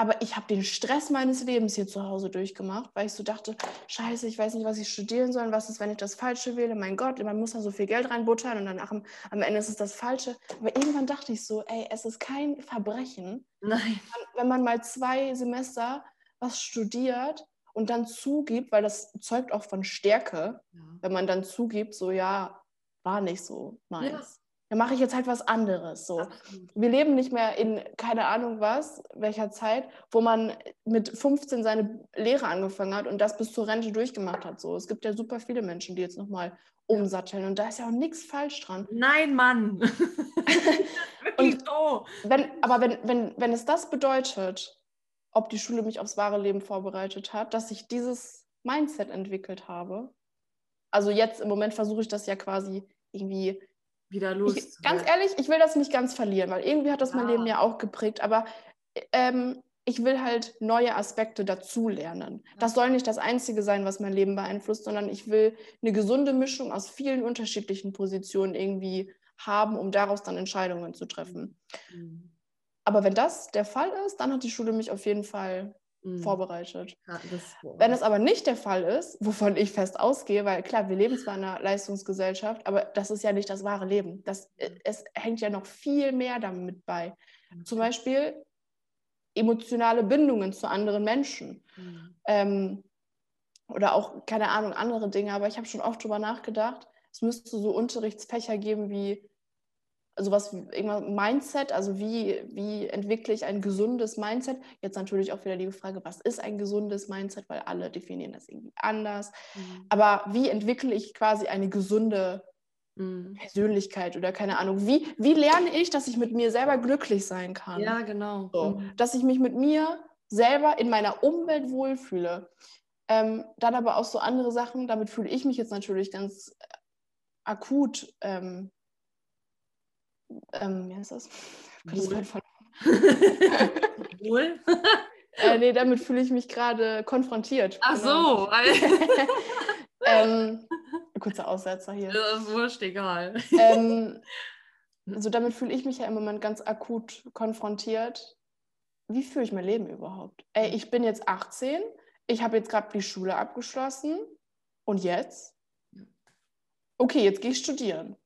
aber ich habe den Stress meines Lebens hier zu Hause durchgemacht, weil ich so dachte, scheiße, ich weiß nicht, was ich studieren soll, was ist, wenn ich das Falsche wähle, mein Gott, man muss da so viel Geld reinbuttern und dann am, am Ende ist es das Falsche. Aber irgendwann dachte ich so, ey, es ist kein Verbrechen, Nein. wenn man mal zwei Semester was studiert und dann zugibt, weil das zeugt auch von Stärke, ja. wenn man dann zugibt, so ja, war nicht so meins. Dann mache ich jetzt halt was anderes. So. Wir leben nicht mehr in keine Ahnung was, welcher Zeit, wo man mit 15 seine Lehre angefangen hat und das bis zur Rente durchgemacht hat. So. Es gibt ja super viele Menschen, die jetzt nochmal umsatteln und da ist ja auch nichts falsch dran. Nein, Mann. und so. wenn, aber wenn, wenn, wenn es das bedeutet, ob die Schule mich aufs wahre Leben vorbereitet hat, dass ich dieses Mindset entwickelt habe, also jetzt im Moment versuche ich das ja quasi irgendwie wieder los. Ich, ganz ehrlich, ich will das nicht ganz verlieren, weil irgendwie hat das ah. mein Leben ja auch geprägt. Aber ähm, ich will halt neue Aspekte dazulernen. Das soll nicht das Einzige sein, was mein Leben beeinflusst, sondern ich will eine gesunde Mischung aus vielen unterschiedlichen Positionen irgendwie haben, um daraus dann Entscheidungen zu treffen. Mhm. Aber wenn das der Fall ist, dann hat die Schule mich auf jeden Fall. Vorbereitet. Ja, das, Wenn es aber nicht der Fall ist, wovon ich fest ausgehe, weil klar, wir leben zwar in einer Leistungsgesellschaft, aber das ist ja nicht das wahre Leben. Das, äh, es hängt ja noch viel mehr damit bei. Zum Beispiel emotionale Bindungen zu anderen Menschen. Mhm. Ähm, oder auch, keine Ahnung, andere Dinge. Aber ich habe schon oft darüber nachgedacht, es müsste so Unterrichtsfächer geben wie sowas wie irgendwann Mindset, also wie, wie entwickle ich ein gesundes Mindset? Jetzt natürlich auch wieder die Frage, was ist ein gesundes Mindset, weil alle definieren das irgendwie anders. Mhm. Aber wie entwickle ich quasi eine gesunde mhm. Persönlichkeit oder keine Ahnung? Wie, wie lerne ich, dass ich mit mir selber glücklich sein kann? Ja, genau. So, mhm. Dass ich mich mit mir selber in meiner Umwelt wohlfühle. Ähm, dann aber auch so andere Sachen, damit fühle ich mich jetzt natürlich ganz akut ähm, ähm, wie heißt das? Wohl. Wohl? äh, nee, damit fühle ich mich gerade konfrontiert. Ach genau. so. ähm, kurzer Aussetzer hier. Das ist wurscht, egal. Ähm, also damit fühle ich mich ja im Moment ganz akut konfrontiert. Wie führe ich mein Leben überhaupt? Ey, ich bin jetzt 18, ich habe jetzt gerade die Schule abgeschlossen und jetzt? Okay, jetzt gehe ich studieren.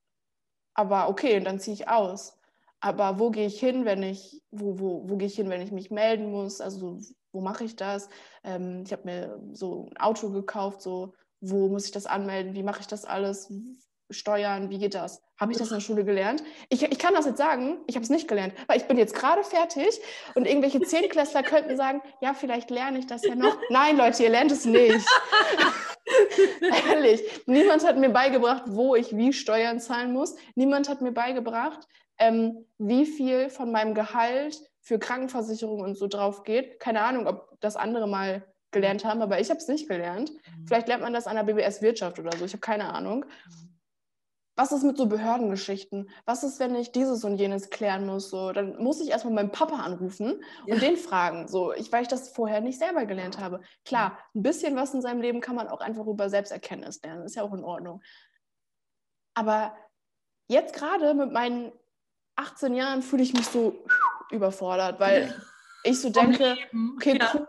Aber okay, und dann ziehe ich aus. Aber wo gehe ich hin, wenn ich, wo, wo, wo gehe ich hin, wenn ich mich melden muss? Also wo mache ich das? Ähm, ich habe mir so ein Auto gekauft, so, wo muss ich das anmelden? Wie mache ich das alles? Steuern, wie geht das? Habe ich das in der Schule gelernt? Ich, ich kann das jetzt sagen, ich habe es nicht gelernt, weil ich bin jetzt gerade fertig und irgendwelche Zehnklässler könnten sagen, ja, vielleicht lerne ich das ja noch. Nein, Leute, ihr lernt es nicht. Ehrlich, niemand hat mir beigebracht, wo ich wie Steuern zahlen muss. Niemand hat mir beigebracht, ähm, wie viel von meinem Gehalt für Krankenversicherung und so drauf geht. Keine Ahnung, ob das andere mal gelernt haben, aber ich habe es nicht gelernt. Mhm. Vielleicht lernt man das an der BBS Wirtschaft oder so, ich habe keine Ahnung. Was ist mit so Behördengeschichten? Was ist, wenn ich dieses und jenes klären muss? So, dann muss ich erstmal meinen Papa anrufen und ja. den fragen, so, ich, weil ich das vorher nicht selber gelernt habe. Klar, ein bisschen was in seinem Leben kann man auch einfach über Selbsterkenntnis lernen, ist ja auch in Ordnung. Aber jetzt gerade mit meinen 18 Jahren fühle ich mich so überfordert, weil ich so denke, okay, cool,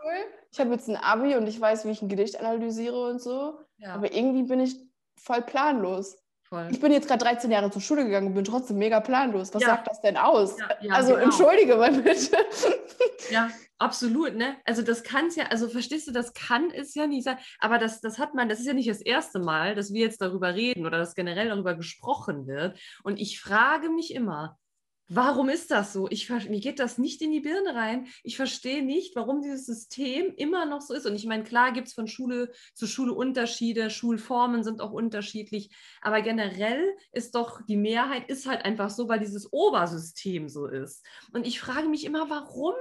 ich habe jetzt ein Abi und ich weiß, wie ich ein Gedicht analysiere und so, ja. aber irgendwie bin ich voll planlos. Voll. Ich bin jetzt gerade 13 Jahre zur Schule gegangen und bin trotzdem mega planlos. Was ja. sagt das denn aus? Ja, ja, also genau. entschuldige mal bitte. Ja, absolut, ne? Also das kann es ja, also verstehst du, das kann es ja nicht sein, aber das, das hat man, das ist ja nicht das erste Mal, dass wir jetzt darüber reden oder dass generell darüber gesprochen wird. Und ich frage mich immer, Warum ist das so? Ich, mir geht das nicht in die Birne rein. Ich verstehe nicht, warum dieses System immer noch so ist. Und ich meine, klar gibt es von Schule zu Schule Unterschiede, Schulformen sind auch unterschiedlich, aber generell ist doch die Mehrheit ist halt einfach so, weil dieses Obersystem so ist. Und ich frage mich immer, warum?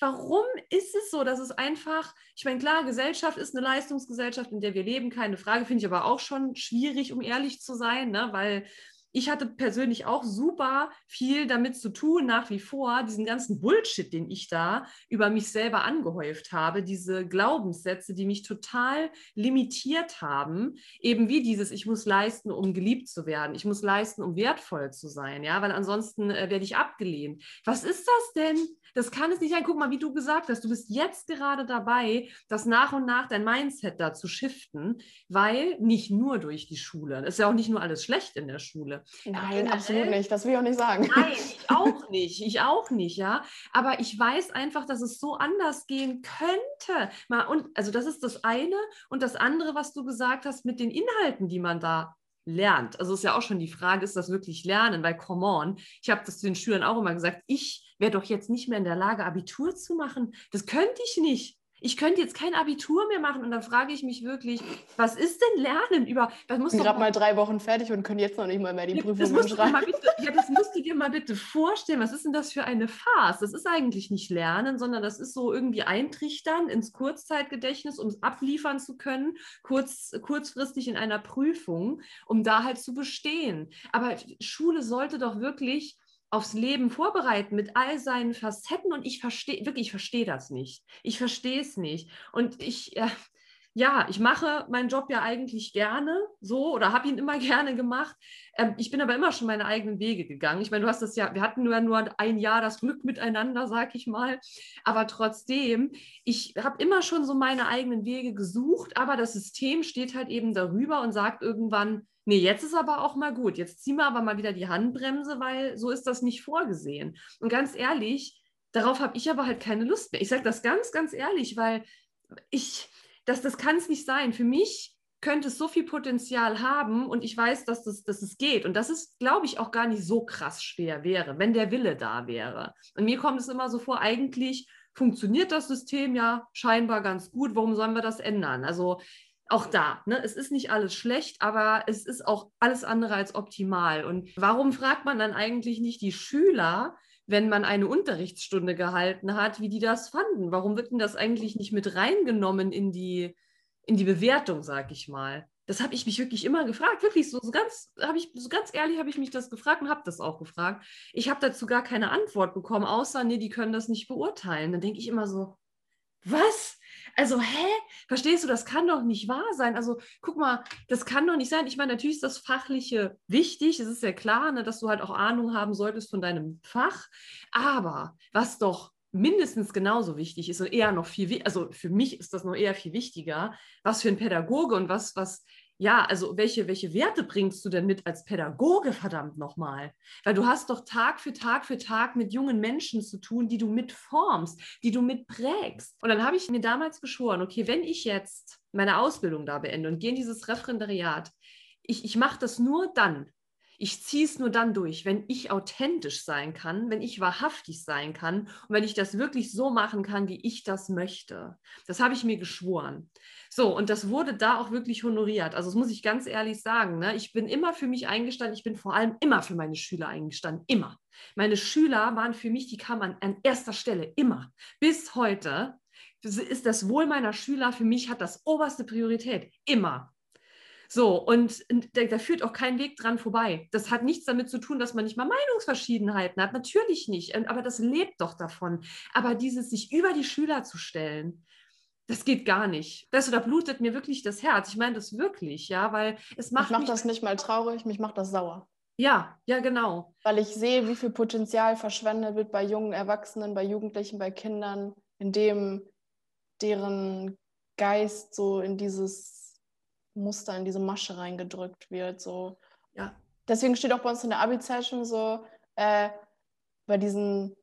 Warum ist es so, dass es einfach, ich meine, klar, Gesellschaft ist eine Leistungsgesellschaft, in der wir leben, keine Frage, finde ich aber auch schon schwierig, um ehrlich zu sein, ne? weil ich hatte persönlich auch super viel damit zu tun, nach wie vor, diesen ganzen Bullshit, den ich da über mich selber angehäuft habe, diese Glaubenssätze, die mich total limitiert haben, eben wie dieses, ich muss leisten, um geliebt zu werden, ich muss leisten, um wertvoll zu sein, ja, weil ansonsten äh, werde ich abgelehnt. Was ist das denn? Das kann es nicht sein. Guck mal, wie du gesagt hast, du bist jetzt gerade dabei, das nach und nach dein Mindset da zu shiften, weil nicht nur durch die Schule, es ist ja auch nicht nur alles schlecht in der Schule. Nein, absolut nicht. Das will ich auch nicht sagen. Nein, ich auch nicht. Ich auch nicht, ja. Aber ich weiß einfach, dass es so anders gehen könnte. Mal, und, also das ist das eine. Und das andere, was du gesagt hast mit den Inhalten, die man da lernt. Also ist ja auch schon die Frage, ist das wirklich Lernen? Weil, come on, ich habe das den Schülern auch immer gesagt, ich wäre doch jetzt nicht mehr in der Lage, Abitur zu machen. Das könnte ich nicht ich könnte jetzt kein Abitur mehr machen und dann frage ich mich wirklich, was ist denn Lernen über? Das muss ich gerade mal drei Wochen fertig und können jetzt noch nicht mal mehr die Prüfung schreiben. Bitte, ja, das musst du dir mal bitte vorstellen. Was ist denn das für eine Farce? Das ist eigentlich nicht Lernen, sondern das ist so irgendwie eintrichtern ins Kurzzeitgedächtnis, um es abliefern zu können, kurz, kurzfristig in einer Prüfung, um da halt zu bestehen. Aber Schule sollte doch wirklich aufs Leben vorbereiten mit all seinen Facetten und ich verstehe, wirklich, ich verstehe das nicht. Ich verstehe es nicht. Und ich, äh, ja, ich mache meinen Job ja eigentlich gerne so oder habe ihn immer gerne gemacht. Ähm, ich bin aber immer schon meine eigenen Wege gegangen. Ich meine, du hast das ja, wir hatten nur, nur ein Jahr das Glück miteinander, sag ich mal. Aber trotzdem, ich habe immer schon so meine eigenen Wege gesucht, aber das System steht halt eben darüber und sagt irgendwann, nee, jetzt ist aber auch mal gut. Jetzt ziehen wir aber mal wieder die Handbremse, weil so ist das nicht vorgesehen. Und ganz ehrlich, darauf habe ich aber halt keine Lust mehr. Ich sage das ganz, ganz ehrlich, weil ich, das, das kann es nicht sein. Für mich könnte es so viel Potenzial haben und ich weiß, dass, das, dass es geht. Und dass es, glaube ich, auch gar nicht so krass schwer wäre, wenn der Wille da wäre. Und mir kommt es immer so vor, eigentlich funktioniert das System ja scheinbar ganz gut. Warum sollen wir das ändern? Also auch da, ne, es ist nicht alles schlecht, aber es ist auch alles andere als optimal. Und warum fragt man dann eigentlich nicht die Schüler, wenn man eine Unterrichtsstunde gehalten hat, wie die das fanden? Warum wird denn das eigentlich nicht mit reingenommen in die, in die Bewertung, sag ich mal? Das habe ich mich wirklich immer gefragt, wirklich so, so ganz, habe ich so ganz ehrlich habe ich mich das gefragt und habe das auch gefragt. Ich habe dazu gar keine Antwort bekommen, außer nee, die können das nicht beurteilen. Dann denke ich immer so, was? Also, hä? Verstehst du, das kann doch nicht wahr sein. Also, guck mal, das kann doch nicht sein. Ich meine, natürlich ist das Fachliche wichtig. Es ist ja klar, ne, dass du halt auch Ahnung haben solltest von deinem Fach. Aber was doch mindestens genauso wichtig ist und eher noch viel, also für mich ist das noch eher viel wichtiger, was für ein Pädagoge und was, was ja, also welche, welche Werte bringst du denn mit als Pädagoge, verdammt nochmal? Weil du hast doch Tag für Tag für Tag mit jungen Menschen zu tun, die du mitformst, die du mitprägst. Und dann habe ich mir damals geschworen, okay, wenn ich jetzt meine Ausbildung da beende und gehe in dieses Referendariat, ich, ich mache das nur dann, ich ziehe es nur dann durch, wenn ich authentisch sein kann, wenn ich wahrhaftig sein kann und wenn ich das wirklich so machen kann, wie ich das möchte. Das habe ich mir geschworen. So, und das wurde da auch wirklich honoriert. Also das muss ich ganz ehrlich sagen. Ne? Ich bin immer für mich eingestanden. Ich bin vor allem immer für meine Schüler eingestanden. Immer. Meine Schüler waren für mich, die kamen an, an erster Stelle. Immer. Bis heute ist das Wohl meiner Schüler für mich hat das oberste Priorität. Immer. So, und da, da, führt auch kein Weg dran vorbei. Das hat nichts damit zu tun, dass man nicht mal Meinungsverschiedenheiten hat. Natürlich nicht. Aber das lebt doch davon. Aber dieses sich über die Schüler zu stellen, das geht gar nicht. Das, da blutet mir wirklich das Herz. Ich meine das wirklich, ja, weil es macht. Mich macht das nicht mal traurig, mich macht das sauer. Ja, ja, genau. Weil ich sehe, wie viel Potenzial verschwendet wird bei jungen Erwachsenen, bei Jugendlichen, bei Kindern, indem deren Geist so in dieses Muster, in diese Masche reingedrückt wird. So. Ja. Deswegen steht auch bei uns in der Abi-Zeitung so, äh, bei diesen,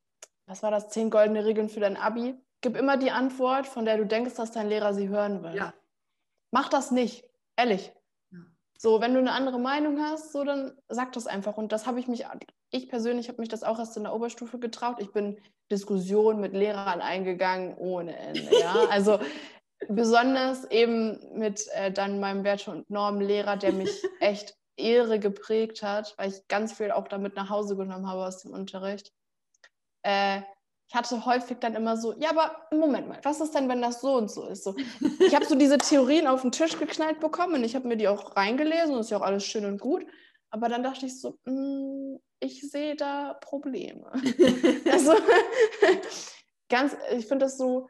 was war das, zehn goldene Regeln für dein Abi. Gib immer die Antwort, von der du denkst, dass dein Lehrer sie hören will. Ja. Mach das nicht, ehrlich. Ja. So, wenn du eine andere Meinung hast, so dann sag das einfach. Und das habe ich mich, ich persönlich habe mich das auch erst in der Oberstufe getraut. Ich bin Diskussionen mit Lehrern eingegangen ohne Ende. Ja? Also besonders eben mit äh, dann meinem Werte- und Normenlehrer, der mich echt Ehre geprägt hat, weil ich ganz viel auch damit nach Hause genommen habe aus dem Unterricht. Äh, ich hatte häufig dann immer so, ja, aber Moment mal, was ist denn, wenn das so und so ist? So, ich habe so diese Theorien auf den Tisch geknallt bekommen und ich habe mir die auch reingelesen und ist ja auch alles schön und gut. Aber dann dachte ich so, mh, hm, ich sehe da Probleme. also ganz, ich finde das so,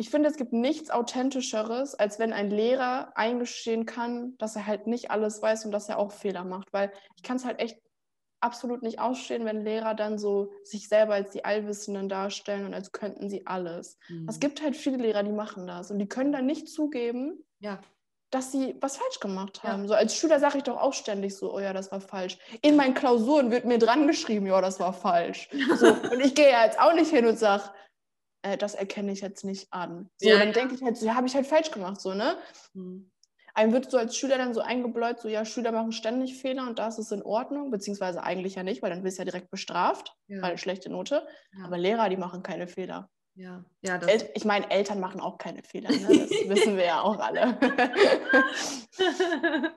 ich finde, es gibt nichts Authentischeres, als wenn ein Lehrer eingestehen kann, dass er halt nicht alles weiß und dass er auch Fehler macht. Weil ich kann es halt echt absolut nicht ausstehen, wenn Lehrer dann so sich selber als die Allwissenden darstellen und als könnten sie alles. Mhm. Es gibt halt viele Lehrer, die machen das und die können dann nicht zugeben, ja. dass sie was falsch gemacht haben. Ja. So als Schüler sage ich doch auch ständig so, oh ja, das war falsch. In meinen Klausuren wird mir dran geschrieben, ja, das war falsch. So, und ich gehe ja jetzt auch nicht hin und sage, äh, das erkenne ich jetzt nicht an. So, ja, dann ja. denke ich halt, so, ja, habe ich halt falsch gemacht, so, ne? Mhm. Einem wird so als Schüler dann so eingebläut, so, ja, Schüler machen ständig Fehler und da ist es in Ordnung, beziehungsweise eigentlich ja nicht, weil dann wirst du ja direkt bestraft, ja. weil schlechte Note. Aber Lehrer, die machen keine Fehler. Ja, ja. El ich meine, Eltern machen auch keine Fehler, ne? das wissen wir ja auch alle.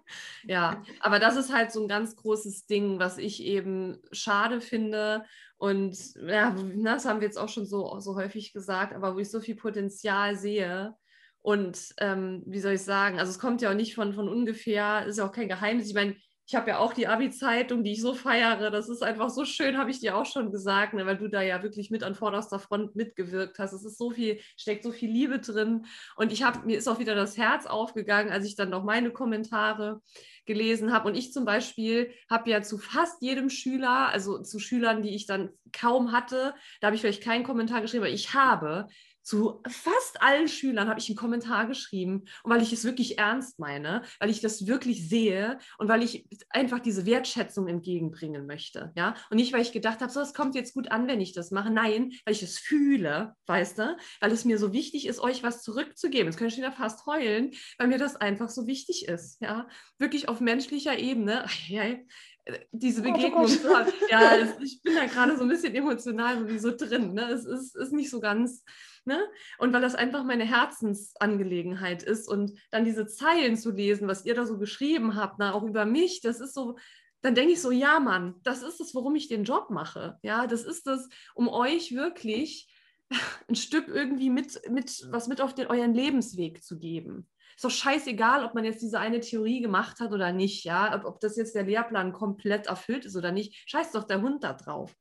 ja, aber das ist halt so ein ganz großes Ding, was ich eben schade finde. Und ja, das haben wir jetzt auch schon so, so häufig gesagt, aber wo ich so viel Potenzial sehe. Und ähm, wie soll ich sagen, also es kommt ja auch nicht von, von ungefähr, ist ja auch kein Geheimnis. Ich meine, ich habe ja auch die Abi-Zeitung, die ich so feiere. Das ist einfach so schön, habe ich dir auch schon gesagt, ne, weil du da ja wirklich mit an vorderster Front mitgewirkt hast. Es ist so viel, steckt so viel Liebe drin. Und ich habe, mir ist auch wieder das Herz aufgegangen, als ich dann noch meine Kommentare gelesen habe. Und ich zum Beispiel habe ja zu fast jedem Schüler, also zu Schülern, die ich dann kaum hatte, da habe ich vielleicht keinen Kommentar geschrieben, aber ich habe zu fast allen Schülern habe ich einen Kommentar geschrieben und weil ich es wirklich ernst meine, weil ich das wirklich sehe und weil ich einfach diese Wertschätzung entgegenbringen möchte, ja und nicht weil ich gedacht habe, so es kommt jetzt gut an, wenn ich das mache, nein, weil ich es fühle, weißt du, weil es mir so wichtig ist, euch was zurückzugeben. Jetzt könnte ich wieder fast heulen, weil mir das einfach so wichtig ist, ja, wirklich auf menschlicher Ebene. Diese oh Begegnung zu haben. Ja, ich bin da gerade so ein bisschen emotional so drin. Ne? Es ist, ist nicht so ganz Ne? Und weil das einfach meine Herzensangelegenheit ist und dann diese Zeilen zu lesen, was ihr da so geschrieben habt, na, auch über mich, das ist so, dann denke ich so, ja, Mann, das ist es, warum ich den Job mache. Ja, das ist es, um euch wirklich ein Stück irgendwie mit, mit was mit auf den, euren Lebensweg zu geben. Ist doch scheißegal, ob man jetzt diese eine Theorie gemacht hat oder nicht, ja, ob, ob das jetzt der Lehrplan komplett erfüllt ist oder nicht. Scheiß doch der Hund da drauf.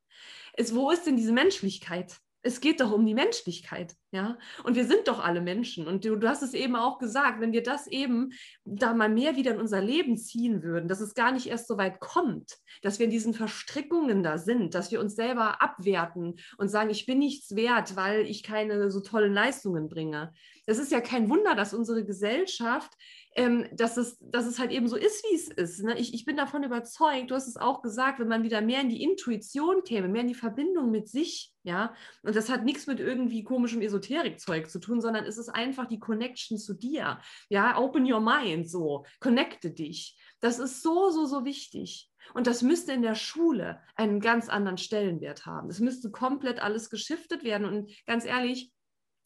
Es, wo ist denn diese Menschlichkeit? es geht doch um die Menschlichkeit. Ja, und wir sind doch alle Menschen. Und du, du, hast es eben auch gesagt, wenn wir das eben da mal mehr wieder in unser Leben ziehen würden, dass es gar nicht erst so weit kommt, dass wir in diesen Verstrickungen da sind, dass wir uns selber abwerten und sagen, ich bin nichts wert, weil ich keine so tollen Leistungen bringe. Es ist ja kein Wunder, dass unsere Gesellschaft ähm, dass, es, dass es halt eben so ist, wie es ist. Ne? Ich, ich bin davon überzeugt, du hast es auch gesagt, wenn man wieder mehr in die Intuition käme, mehr in die Verbindung mit sich, ja, und das hat nichts mit irgendwie komischem Esoterikzeug zu tun, sondern es ist einfach die Connection zu dir, ja, open your mind, so, connecte dich. Das ist so, so, so wichtig. Und das müsste in der Schule einen ganz anderen Stellenwert haben. Es müsste komplett alles geschiftet werden. Und ganz ehrlich,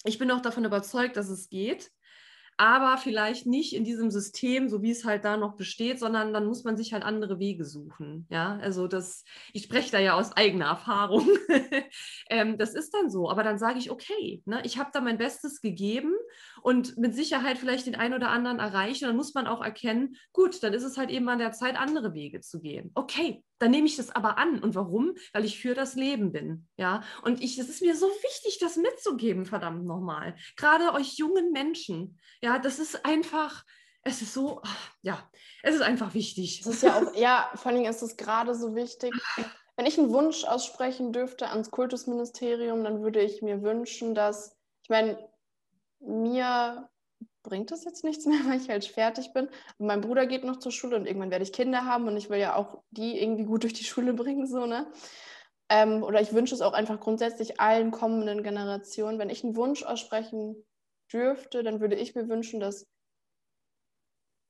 ich bin auch davon überzeugt, dass es geht aber vielleicht nicht in diesem System, so wie es halt da noch besteht, sondern dann muss man sich halt andere Wege suchen. Ja, also das, ich spreche da ja aus eigener Erfahrung. ähm, das ist dann so, aber dann sage ich, okay, ne, ich habe da mein Bestes gegeben und mit Sicherheit vielleicht den einen oder anderen erreicht und dann muss man auch erkennen, gut, dann ist es halt eben an der Zeit, andere Wege zu gehen. Okay, dann nehme ich das aber an. Und warum? Weil ich für das Leben bin. Ja, und ich, es ist mir so wichtig, das mitzugeben, verdammt nochmal. Gerade euch jungen Menschen. Ja, das ist einfach, es ist so, ja, es ist einfach wichtig. Es ist ja auch, ja, vor allem ist es gerade so wichtig. Wenn ich einen Wunsch aussprechen dürfte ans Kultusministerium, dann würde ich mir wünschen, dass, ich meine, mir bringt das jetzt nichts mehr, weil ich halt fertig bin. Und mein Bruder geht noch zur Schule und irgendwann werde ich Kinder haben und ich will ja auch die irgendwie gut durch die Schule bringen, so, ne? Ähm, oder ich wünsche es auch einfach grundsätzlich allen kommenden Generationen. Wenn ich einen Wunsch aussprechen dürfte, dann würde ich mir wünschen, dass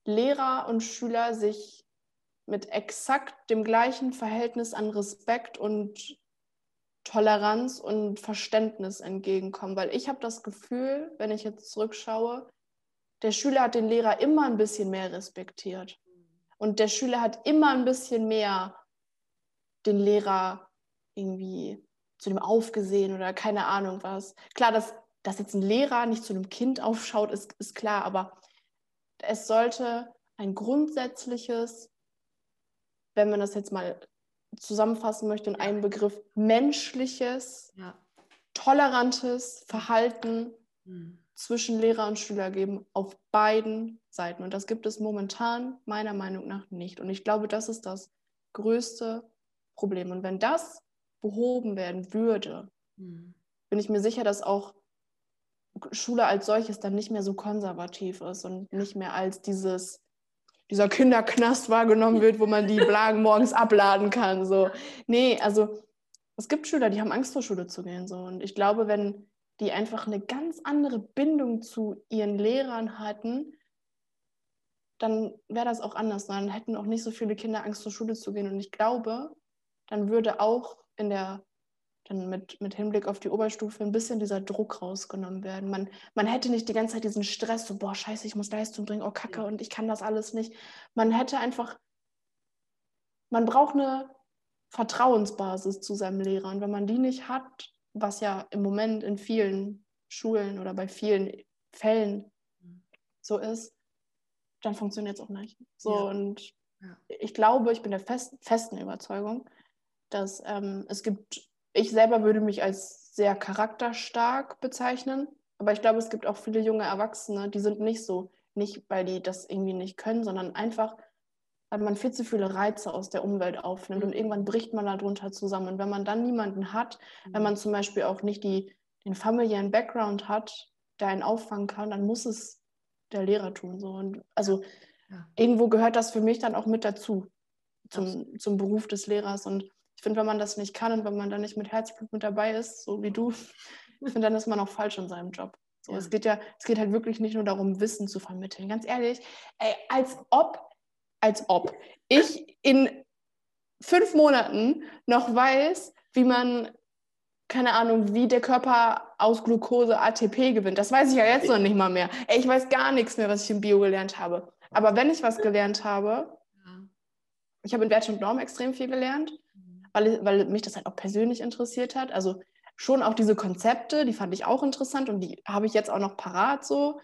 Lehrer und Schüler sich mit exakt dem gleichen Verhältnis an Respekt und Toleranz und Verständnis entgegenkommen. Weil ich habe das Gefühl, wenn ich jetzt zurückschaue, der Schüler hat den Lehrer immer ein bisschen mehr respektiert. Und der Schüler hat immer ein bisschen mehr den Lehrer irgendwie zu dem aufgesehen oder keine Ahnung was. Klar, dass, dass jetzt ein Lehrer nicht zu einem Kind aufschaut, ist, ist klar, aber es sollte ein grundsätzliches, wenn man das jetzt mal zusammenfassen möchte in einem Begriff, menschliches, ja. tolerantes Verhalten mhm zwischen Lehrer und Schüler geben, auf beiden Seiten. Und das gibt es momentan meiner Meinung nach nicht. Und ich glaube, das ist das größte Problem. Und wenn das behoben werden würde, mhm. bin ich mir sicher, dass auch Schule als solches dann nicht mehr so konservativ ist und nicht mehr als dieses dieser Kinderknast wahrgenommen wird, wo man die Blagen morgens abladen kann. So. Nee, also es gibt Schüler, die haben Angst vor Schule zu gehen. So. Und ich glaube, wenn die einfach eine ganz andere Bindung zu ihren Lehrern hatten, dann wäre das auch anders. Dann hätten auch nicht so viele Kinder Angst, zur Schule zu gehen. Und ich glaube, dann würde auch in der, dann mit, mit Hinblick auf die Oberstufe ein bisschen dieser Druck rausgenommen werden. Man, man hätte nicht die ganze Zeit diesen Stress, so, boah, scheiße, ich muss Leistung bringen, oh Kacke, ja. und ich kann das alles nicht. Man hätte einfach, man braucht eine Vertrauensbasis zu seinem Lehrer. Und wenn man die nicht hat, was ja im Moment in vielen Schulen oder bei vielen Fällen so ist, dann funktioniert es auch nicht. So ja. und ja. ich glaube, ich bin der fest, festen Überzeugung, dass ähm, es gibt, ich selber würde mich als sehr charakterstark bezeichnen, aber ich glaube, es gibt auch viele junge Erwachsene, die sind nicht so, nicht weil die das irgendwie nicht können, sondern einfach, weil man viel zu viele Reize aus der Umwelt aufnimmt mhm. und irgendwann bricht man darunter zusammen. Und wenn man dann niemanden hat, mhm. wenn man zum Beispiel auch nicht die, den familiären Background hat, der einen auffangen kann, dann muss es der Lehrer tun. So. Und also ja. irgendwo gehört das für mich dann auch mit dazu, zum, zum Beruf des Lehrers. Und ich finde, wenn man das nicht kann und wenn man dann nicht mit Herzblut mit dabei ist, so wie du, ich finde, dann ist man auch falsch in seinem Job. So, ja. Es geht ja, es geht halt wirklich nicht nur darum, Wissen zu vermitteln. Ganz ehrlich, ey, als ob als ob ich in fünf Monaten noch weiß, wie man, keine Ahnung, wie der Körper aus Glucose ATP gewinnt. Das weiß ich ja jetzt noch nicht mal mehr. Ey, ich weiß gar nichts mehr, was ich im Bio gelernt habe. Aber wenn ich was gelernt habe, ich habe in Wert und Norm extrem viel gelernt, weil, weil mich das halt auch persönlich interessiert hat. Also schon auch diese Konzepte, die fand ich auch interessant und die habe ich jetzt auch noch parat so.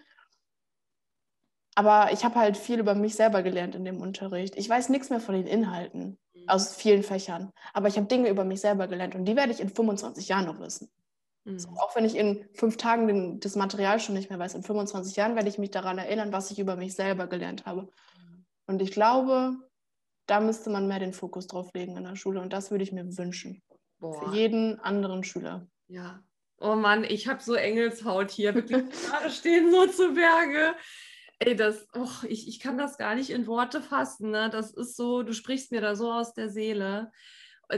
Aber ich habe halt viel über mich selber gelernt in dem Unterricht. Ich weiß nichts mehr von den Inhalten mhm. aus vielen Fächern, aber ich habe Dinge über mich selber gelernt und die werde ich in 25 Jahren noch wissen. Mhm. So, auch wenn ich in fünf Tagen den, das Material schon nicht mehr weiß, in 25 Jahren werde ich mich daran erinnern, was ich über mich selber gelernt habe. Mhm. Und ich glaube, da müsste man mehr den Fokus drauf legen in der Schule. Und das würde ich mir wünschen. Boah. Für jeden anderen Schüler. Ja. Oh Mann, ich habe so Engelshaut hier. Wirklich stehen so zu Berge. Ey, das, oh, ich, ich kann das gar nicht in Worte fassen. Ne? Das ist so, du sprichst mir da so aus der Seele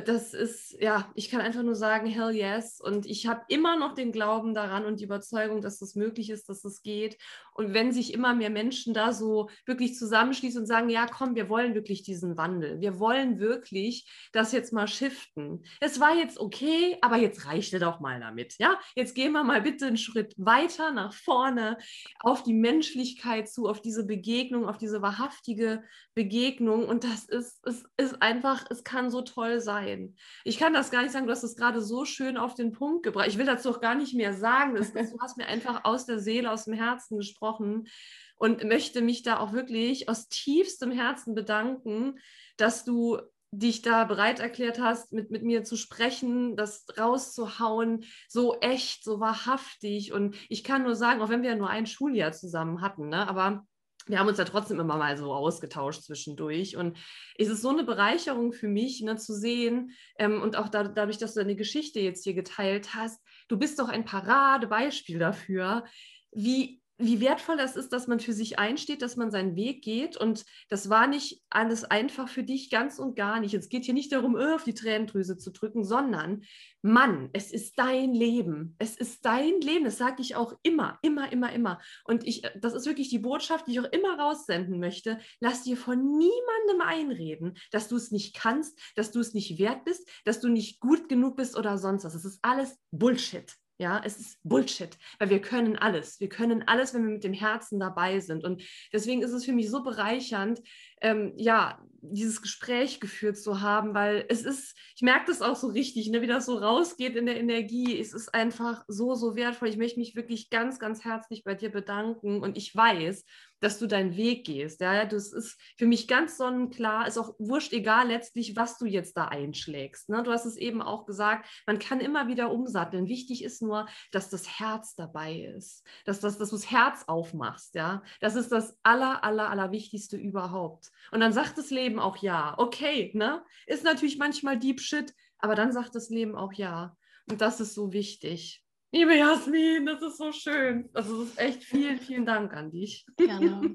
das ist, ja, ich kann einfach nur sagen, hell yes. Und ich habe immer noch den Glauben daran und die Überzeugung, dass das möglich ist, dass es das geht. Und wenn sich immer mehr Menschen da so wirklich zusammenschließen und sagen, ja, komm, wir wollen wirklich diesen Wandel. Wir wollen wirklich das jetzt mal shiften. Es war jetzt okay, aber jetzt reicht es doch mal damit. Ja, jetzt gehen wir mal bitte einen Schritt weiter nach vorne auf die Menschlichkeit zu, auf diese Begegnung, auf diese wahrhaftige Begegnung. Und das ist, es ist einfach, es kann so toll sein. Ich kann das gar nicht sagen, du hast es gerade so schön auf den Punkt gebracht. Ich will dazu auch gar nicht mehr sagen. Das, du hast mir einfach aus der Seele, aus dem Herzen gesprochen gesprochen und möchte mich da auch wirklich aus tiefstem Herzen bedanken, dass du dich da bereit erklärt hast, mit, mit mir zu sprechen, das rauszuhauen, so echt, so wahrhaftig. Und ich kann nur sagen, auch wenn wir ja nur ein Schuljahr zusammen hatten, ne, aber wir haben uns ja trotzdem immer mal so ausgetauscht zwischendurch. Und es ist so eine Bereicherung für mich, ne, zu sehen ähm, und auch da, dadurch, dass du deine Geschichte jetzt hier geteilt hast, du bist doch ein Paradebeispiel dafür, wie wie wertvoll das ist, dass man für sich einsteht, dass man seinen Weg geht. Und das war nicht alles einfach für dich, ganz und gar nicht. Es geht hier nicht darum, oh, auf die Tränendrüse zu drücken, sondern, Mann, es ist dein Leben. Es ist dein Leben. Das sage ich auch immer, immer, immer, immer. Und ich, das ist wirklich die Botschaft, die ich auch immer raussenden möchte. Lass dir von niemandem einreden, dass du es nicht kannst, dass du es nicht wert bist, dass du nicht gut genug bist oder sonst was. Es ist alles Bullshit. Ja, es ist Bullshit, weil wir können alles. Wir können alles, wenn wir mit dem Herzen dabei sind. Und deswegen ist es für mich so bereichernd, ähm, ja, dieses Gespräch geführt zu haben, weil es ist, ich merke das auch so richtig, ne, wie das so rausgeht in der Energie. Es ist einfach so, so wertvoll. Ich möchte mich wirklich ganz, ganz herzlich bei dir bedanken. Und ich weiß, dass du deinen Weg gehst. Ja, das ist für mich ganz sonnenklar, ist auch wurscht egal letztlich, was du jetzt da einschlägst. Ne? Du hast es eben auch gesagt, man kann immer wieder umsatteln. Wichtig ist nur, dass das Herz dabei ist, dass, das, dass du das Herz aufmachst. Ja, das ist das aller, aller, aller Wichtigste überhaupt. Und dann sagt das Leben auch ja. Okay, ne? Ist natürlich manchmal Deep Shit, aber dann sagt das Leben auch ja. Und das ist so wichtig. Liebe Jasmin, das ist so schön. Also, das ist echt vielen, vielen Dank an dich. Gerne.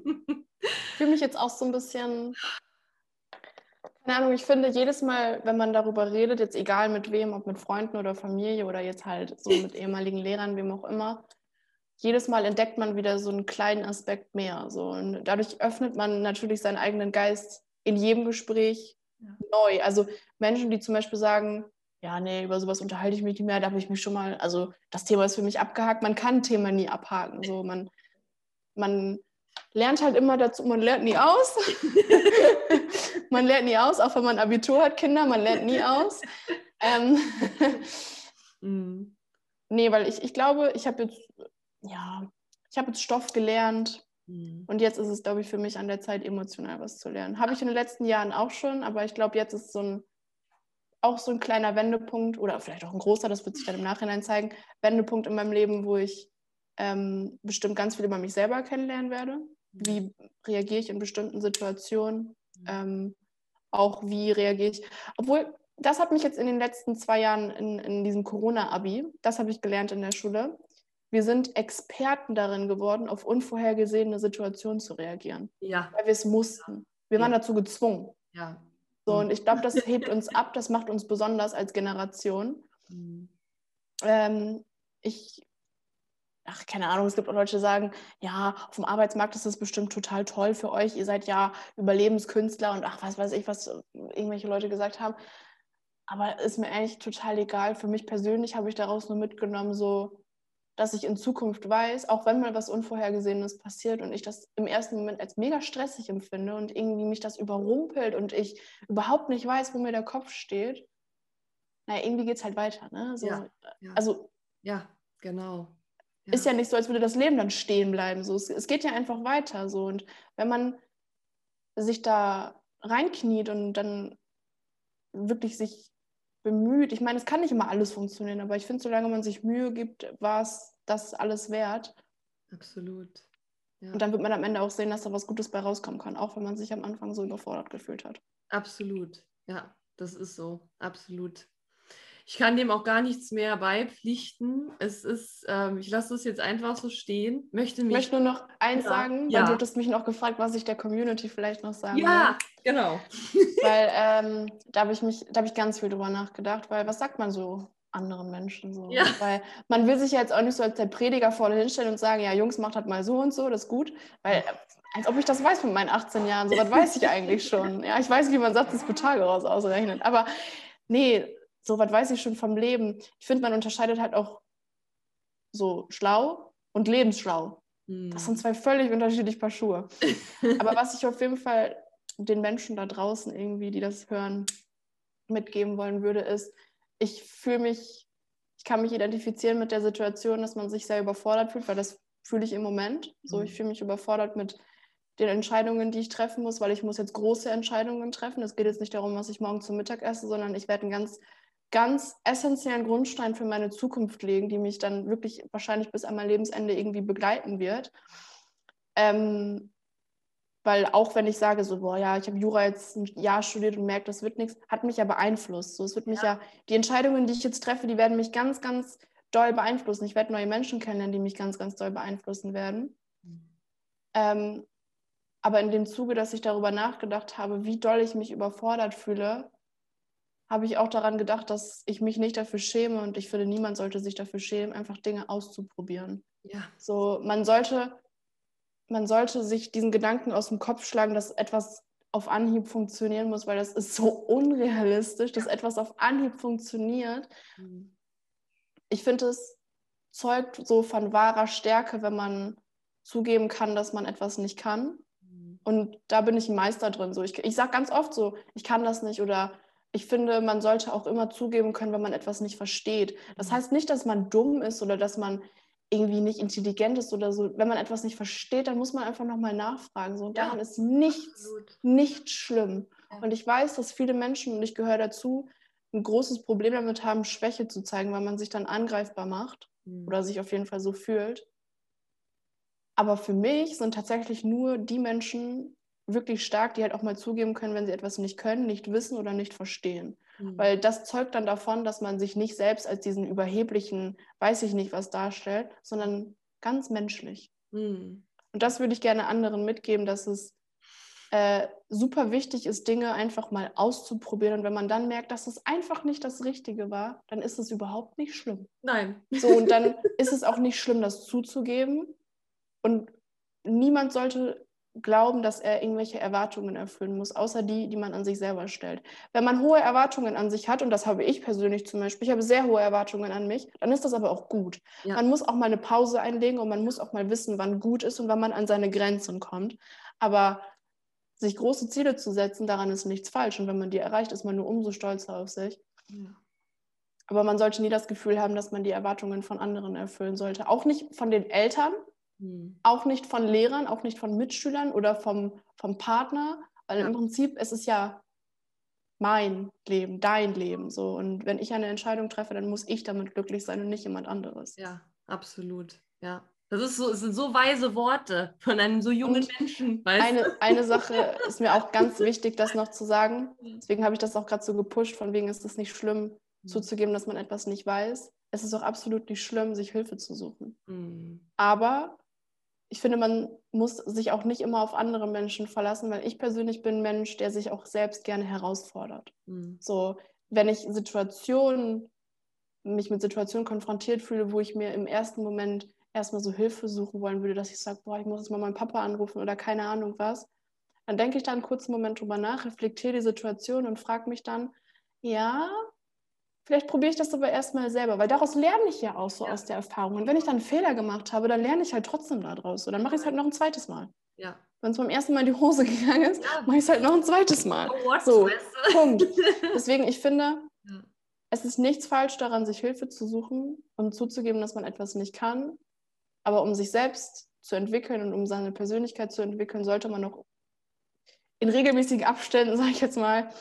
Ich fühle mich jetzt auch so ein bisschen, keine Ahnung, ich finde jedes Mal, wenn man darüber redet, jetzt egal mit wem, ob mit Freunden oder Familie oder jetzt halt so mit ehemaligen Lehrern, wem auch immer, jedes Mal entdeckt man wieder so einen kleinen Aspekt mehr. So. Und dadurch öffnet man natürlich seinen eigenen Geist in jedem Gespräch ja. neu. Also Menschen, die zum Beispiel sagen, ja, nee, über sowas unterhalte ich mich nicht mehr, da habe ich mich schon mal, also das Thema ist für mich abgehakt, man kann ein Thema nie abhaken, so man, man lernt halt immer dazu, man lernt nie aus, man lernt nie aus, auch wenn man Abitur hat, Kinder, man lernt nie aus. Ähm, mhm. Nee, weil ich, ich glaube, ich habe jetzt, ja, ich habe jetzt Stoff gelernt, mhm. und jetzt ist es, glaube ich, für mich an der Zeit, emotional was zu lernen. Habe ich in den letzten Jahren auch schon, aber ich glaube, jetzt ist so ein auch so ein kleiner Wendepunkt oder vielleicht auch ein großer, das wird sich dann im Nachhinein zeigen, Wendepunkt in meinem Leben, wo ich ähm, bestimmt ganz viel über mich selber kennenlernen werde. Wie reagiere ich in bestimmten Situationen? Ähm, auch wie reagiere ich, obwohl das hat mich jetzt in den letzten zwei Jahren in, in diesem Corona-Abi, das habe ich gelernt in der Schule. Wir sind Experten darin geworden, auf unvorhergesehene Situationen zu reagieren. Ja. Weil wir es mussten. Wir ja. waren dazu gezwungen. Ja. So, und ich glaube, das hebt uns ab, das macht uns besonders als Generation. Mhm. Ähm, ich, ach, keine Ahnung, es gibt auch Leute, die sagen, ja, auf dem Arbeitsmarkt ist das bestimmt total toll für euch, ihr seid ja Überlebenskünstler und ach, was weiß ich, was irgendwelche Leute gesagt haben. Aber ist mir eigentlich total egal. Für mich persönlich habe ich daraus nur mitgenommen, so, dass ich in Zukunft weiß, auch wenn mal was Unvorhergesehenes passiert und ich das im ersten Moment als mega stressig empfinde und irgendwie mich das überrumpelt und ich überhaupt nicht weiß, wo mir der Kopf steht, naja, irgendwie geht es halt weiter. Ne? So, ja, ja. Also, ja, genau. Ja. Ist ja nicht so, als würde das Leben dann stehen bleiben. So. Es, es geht ja einfach weiter. So. Und wenn man sich da reinkniet und dann wirklich sich bemüht. Ich meine, es kann nicht immer alles funktionieren, aber ich finde, solange man sich Mühe gibt, war es das alles wert. Absolut. Ja. Und dann wird man am Ende auch sehen, dass da was Gutes bei rauskommen kann, auch wenn man sich am Anfang so überfordert gefühlt hat. Absolut. Ja, das ist so. Absolut. Ich kann dem auch gar nichts mehr beipflichten. Es ist, ähm, ich lasse es jetzt einfach so stehen. Möchte mich, ich möchte nur noch eins ja, sagen, weil ja. du hattest mich noch gefragt, was ich der Community vielleicht noch sagen Ja, will. genau. Weil ähm, da habe ich mich, da habe ich ganz viel drüber nachgedacht, weil was sagt man so anderen Menschen so? Ja. Weil man will sich ja jetzt auch nicht so als der Prediger vorne hinstellen und sagen, ja, Jungs, macht halt mal so und so, das ist gut. Weil als ob ich das weiß mit meinen 18 Jahren. So was weiß ich eigentlich schon. Ja, ich weiß, wie man Satz des Pythagoras ausrechnet. Aber nee, so was weiß ich schon vom Leben. Ich finde, man unterscheidet halt auch so schlau und lebensschlau. Mhm. Das sind zwei völlig unterschiedliche Paar Schuhe. Aber was ich auf jeden Fall den Menschen da draußen irgendwie, die das hören, mitgeben wollen würde, ist, ich fühle mich, ich kann mich identifizieren mit der Situation, dass man sich sehr überfordert fühlt, weil das fühle ich im Moment. So, ich mhm. fühle mich überfordert mit den Entscheidungen, die ich treffen muss, weil ich muss jetzt große Entscheidungen treffen. Es geht jetzt nicht darum, was ich morgen zum Mittag esse, sondern ich werde einen ganz ganz essentiellen Grundstein für meine Zukunft legen, die mich dann wirklich wahrscheinlich bis an mein Lebensende irgendwie begleiten wird. Ähm, weil auch wenn ich sage, so, boah, ja, ich habe Jura jetzt ein Jahr studiert und merke, das wird nichts, hat mich ja beeinflusst. So, es wird mich ja. ja, die Entscheidungen, die ich jetzt treffe, die werden mich ganz, ganz doll beeinflussen. Ich werde neue Menschen kennenlernen, die mich ganz, ganz doll beeinflussen werden. Mhm. Ähm, aber in dem Zuge, dass ich darüber nachgedacht habe, wie doll ich mich überfordert fühle, habe ich auch daran gedacht, dass ich mich nicht dafür schäme und ich finde, niemand sollte sich dafür schämen, einfach Dinge auszuprobieren. Ja. So, man sollte, man sollte sich diesen Gedanken aus dem Kopf schlagen, dass etwas auf Anhieb funktionieren muss, weil das ist so unrealistisch, dass etwas auf Anhieb funktioniert. Mhm. Ich finde, es zeugt so von wahrer Stärke, wenn man zugeben kann, dass man etwas nicht kann. Mhm. Und da bin ich ein Meister drin. So, ich ich sage ganz oft so, ich kann das nicht oder ich finde, man sollte auch immer zugeben können, wenn man etwas nicht versteht. Das mhm. heißt nicht, dass man dumm ist oder dass man irgendwie nicht intelligent ist oder so. Wenn man etwas nicht versteht, dann muss man einfach nochmal nachfragen. So, und daran ist nichts, absolut. nicht schlimm. Ja. Und ich weiß, dass viele Menschen, und ich gehöre dazu, ein großes Problem damit haben, Schwäche zu zeigen, weil man sich dann angreifbar macht mhm. oder sich auf jeden Fall so fühlt. Aber für mich sind tatsächlich nur die Menschen wirklich stark, die halt auch mal zugeben können, wenn sie etwas nicht können, nicht wissen oder nicht verstehen. Mhm. Weil das zeugt dann davon, dass man sich nicht selbst als diesen überheblichen, weiß ich nicht was darstellt, sondern ganz menschlich. Mhm. Und das würde ich gerne anderen mitgeben, dass es äh, super wichtig ist, Dinge einfach mal auszuprobieren. Und wenn man dann merkt, dass es einfach nicht das Richtige war, dann ist es überhaupt nicht schlimm. Nein. So, und dann ist es auch nicht schlimm, das zuzugeben. Und niemand sollte glauben, dass er irgendwelche Erwartungen erfüllen muss, außer die, die man an sich selber stellt. Wenn man hohe Erwartungen an sich hat, und das habe ich persönlich zum Beispiel, ich habe sehr hohe Erwartungen an mich, dann ist das aber auch gut. Ja. Man muss auch mal eine Pause einlegen und man muss auch mal wissen, wann gut ist und wann man an seine Grenzen kommt. Aber sich große Ziele zu setzen, daran ist nichts falsch. Und wenn man die erreicht, ist man nur umso stolzer auf sich. Ja. Aber man sollte nie das Gefühl haben, dass man die Erwartungen von anderen erfüllen sollte. Auch nicht von den Eltern, hm. Auch nicht von Lehrern, auch nicht von Mitschülern oder vom, vom Partner, weil ja. im Prinzip ist es ja mein Leben, dein Leben so. Und wenn ich eine Entscheidung treffe, dann muss ich damit glücklich sein und nicht jemand anderes. Ja, absolut. Ja. Das, ist so, das sind so weise Worte von einem so jungen und Menschen. eine, eine Sache ist mir auch ganz wichtig, das noch zu sagen. Deswegen habe ich das auch gerade so gepusht, von wegen ist es nicht schlimm, mhm. zuzugeben, dass man etwas nicht weiß. Es ist auch absolut nicht schlimm, sich Hilfe zu suchen. Mhm. Aber ich finde, man muss sich auch nicht immer auf andere Menschen verlassen, weil ich persönlich bin ein Mensch, der sich auch selbst gerne herausfordert. Mhm. So, wenn ich Situationen, mich mit Situationen konfrontiert fühle, wo ich mir im ersten Moment erstmal so Hilfe suchen wollen würde, dass ich sage, boah, ich muss jetzt mal meinen Papa anrufen oder keine Ahnung was, dann denke ich da einen kurzen Moment drüber nach, reflektiere die Situation und frage mich dann, ja, Vielleicht probiere ich das aber erstmal selber, weil daraus lerne ich ja auch so ja. aus der Erfahrung. Und wenn ich dann einen Fehler gemacht habe, dann lerne ich halt trotzdem daraus. So, dann mache ich es halt noch ein zweites Mal. Ja. Wenn es beim ersten Mal in die Hose gegangen ist, ja. mache ich es halt noch ein zweites Mal. Oh, so, Punkt. Deswegen, ich finde, ja. es ist nichts falsch daran, sich Hilfe zu suchen und zuzugeben, dass man etwas nicht kann. Aber um sich selbst zu entwickeln und um seine Persönlichkeit zu entwickeln, sollte man noch in regelmäßigen Abständen, sage ich jetzt mal,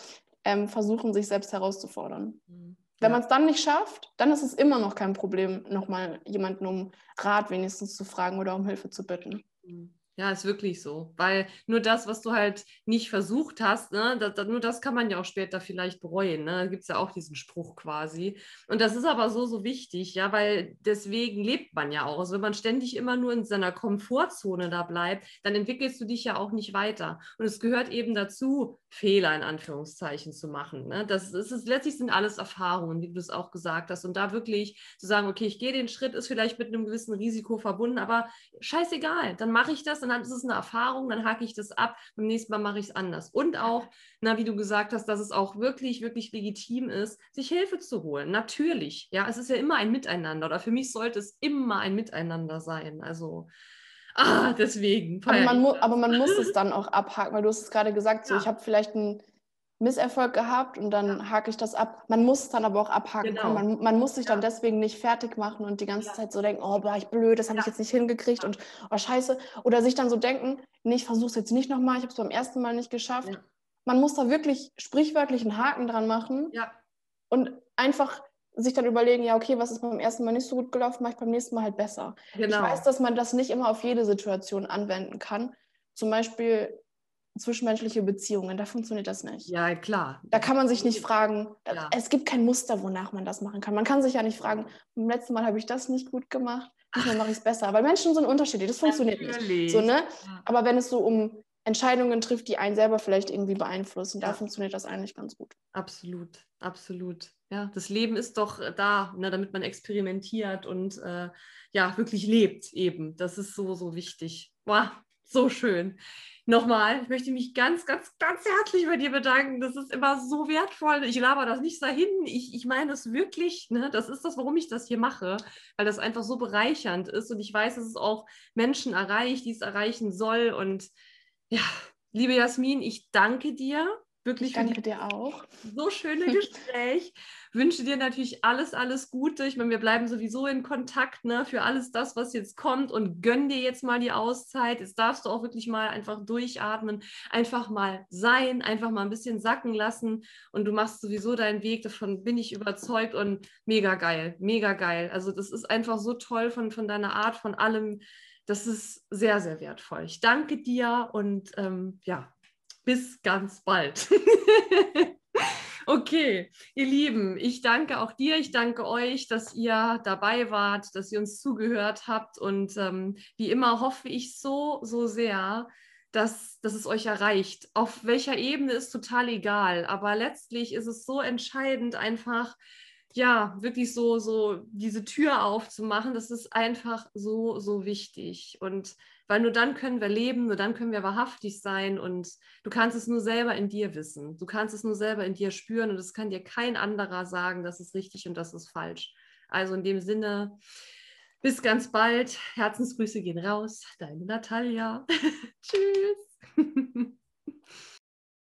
ähm, versuchen, sich selbst herauszufordern. Mhm. Wenn ja. man es dann nicht schafft, dann ist es immer noch kein Problem, nochmal jemanden um Rat wenigstens zu fragen oder um Hilfe zu bitten. Mhm. Ja, ist wirklich so. Weil nur das, was du halt nicht versucht hast, ne, das, das, nur das kann man ja auch später vielleicht bereuen. Ne? Da gibt es ja auch diesen Spruch quasi. Und das ist aber so, so wichtig, ja, weil deswegen lebt man ja auch. Also wenn man ständig immer nur in seiner Komfortzone da bleibt, dann entwickelst du dich ja auch nicht weiter. Und es gehört eben dazu, Fehler in Anführungszeichen zu machen. Ne? Das, ist, ist, letztlich sind alles Erfahrungen, wie du es auch gesagt hast. Und da wirklich zu sagen, okay, ich gehe den Schritt, ist vielleicht mit einem gewissen Risiko verbunden, aber scheißegal, dann mache ich das dann ist es eine Erfahrung, dann hake ich das ab, beim nächsten Mal mache ich es anders. Und auch, na, wie du gesagt hast, dass es auch wirklich, wirklich legitim ist, sich Hilfe zu holen. Natürlich, ja, es ist ja immer ein Miteinander oder für mich sollte es immer ein Miteinander sein. Also, ah, deswegen. Aber man, aber man muss es dann auch abhaken, weil du hast es gerade gesagt, so, ja. ich habe vielleicht ein Misserfolg gehabt und dann ja. hake ich das ab. Man muss es dann aber auch abhaken genau. können. Man, man, muss sich ja. dann deswegen nicht fertig machen und die ganze ja. Zeit so denken, oh, war ich blöd, das habe ich jetzt nicht hingekriegt und oh, scheiße. Oder sich dann so denken, nee, ich versuche es jetzt nicht nochmal, ich habe es beim ersten Mal nicht geschafft. Man muss da wirklich sprichwörtlich einen Haken dran machen und einfach sich dann überlegen, ja, okay, was ist beim ersten Mal nicht so gut gelaufen, mache ich beim nächsten Mal halt besser. Genau. Ich weiß, dass man das nicht immer auf jede Situation anwenden kann. Zum Beispiel zwischenmenschliche Beziehungen, da funktioniert das nicht. Ja, klar. Da kann man sich nicht fragen, ja. es gibt kein Muster, wonach man das machen kann. Man kann sich ja nicht fragen, beim letzten Mal habe ich das nicht gut gemacht, diesmal mache ich es besser. Weil Menschen sind unterschiedlich, das funktioniert Natürlich. nicht. So, ne? Aber wenn es so um Entscheidungen trifft, die einen selber vielleicht irgendwie beeinflussen, da funktioniert das eigentlich ganz gut. Absolut, absolut. Ja, das Leben ist doch da, ne, damit man experimentiert und äh, ja, wirklich lebt eben. Das ist so, so wichtig. Wow, so schön nochmal, ich möchte mich ganz, ganz, ganz herzlich bei dir bedanken. Das ist immer so wertvoll. Ich laber das nicht dahin. Ich, ich meine es wirklich. Ne? Das ist das, warum ich das hier mache, weil das einfach so bereichernd ist. Und ich weiß, dass es auch Menschen erreicht, die es erreichen soll. Und ja, liebe Jasmin, ich danke dir wirklich Danke für dir auch. so schöne Gespräch. Wünsche dir natürlich alles, alles Gute. Ich meine, wir bleiben sowieso in Kontakt ne, für alles das, was jetzt kommt und gönn dir jetzt mal die Auszeit. Jetzt darfst du auch wirklich mal einfach durchatmen, einfach mal sein, einfach mal ein bisschen sacken lassen und du machst sowieso deinen Weg. Davon bin ich überzeugt und mega geil, mega geil. Also das ist einfach so toll von, von deiner Art, von allem. Das ist sehr, sehr wertvoll. Ich danke dir und ähm, ja, bis ganz bald. okay, ihr Lieben, ich danke auch dir, ich danke euch, dass ihr dabei wart, dass ihr uns zugehört habt und ähm, wie immer hoffe ich so, so sehr, dass, dass es euch erreicht. Auf welcher Ebene ist total egal, aber letztlich ist es so entscheidend, einfach ja, wirklich so, so diese Tür aufzumachen, das ist einfach so, so wichtig. Und weil nur dann können wir leben, nur dann können wir wahrhaftig sein und du kannst es nur selber in dir wissen. Du kannst es nur selber in dir spüren und es kann dir kein anderer sagen, das ist richtig und das ist falsch. Also in dem Sinne, bis ganz bald. Herzensgrüße gehen raus. Deine Natalia. Tschüss.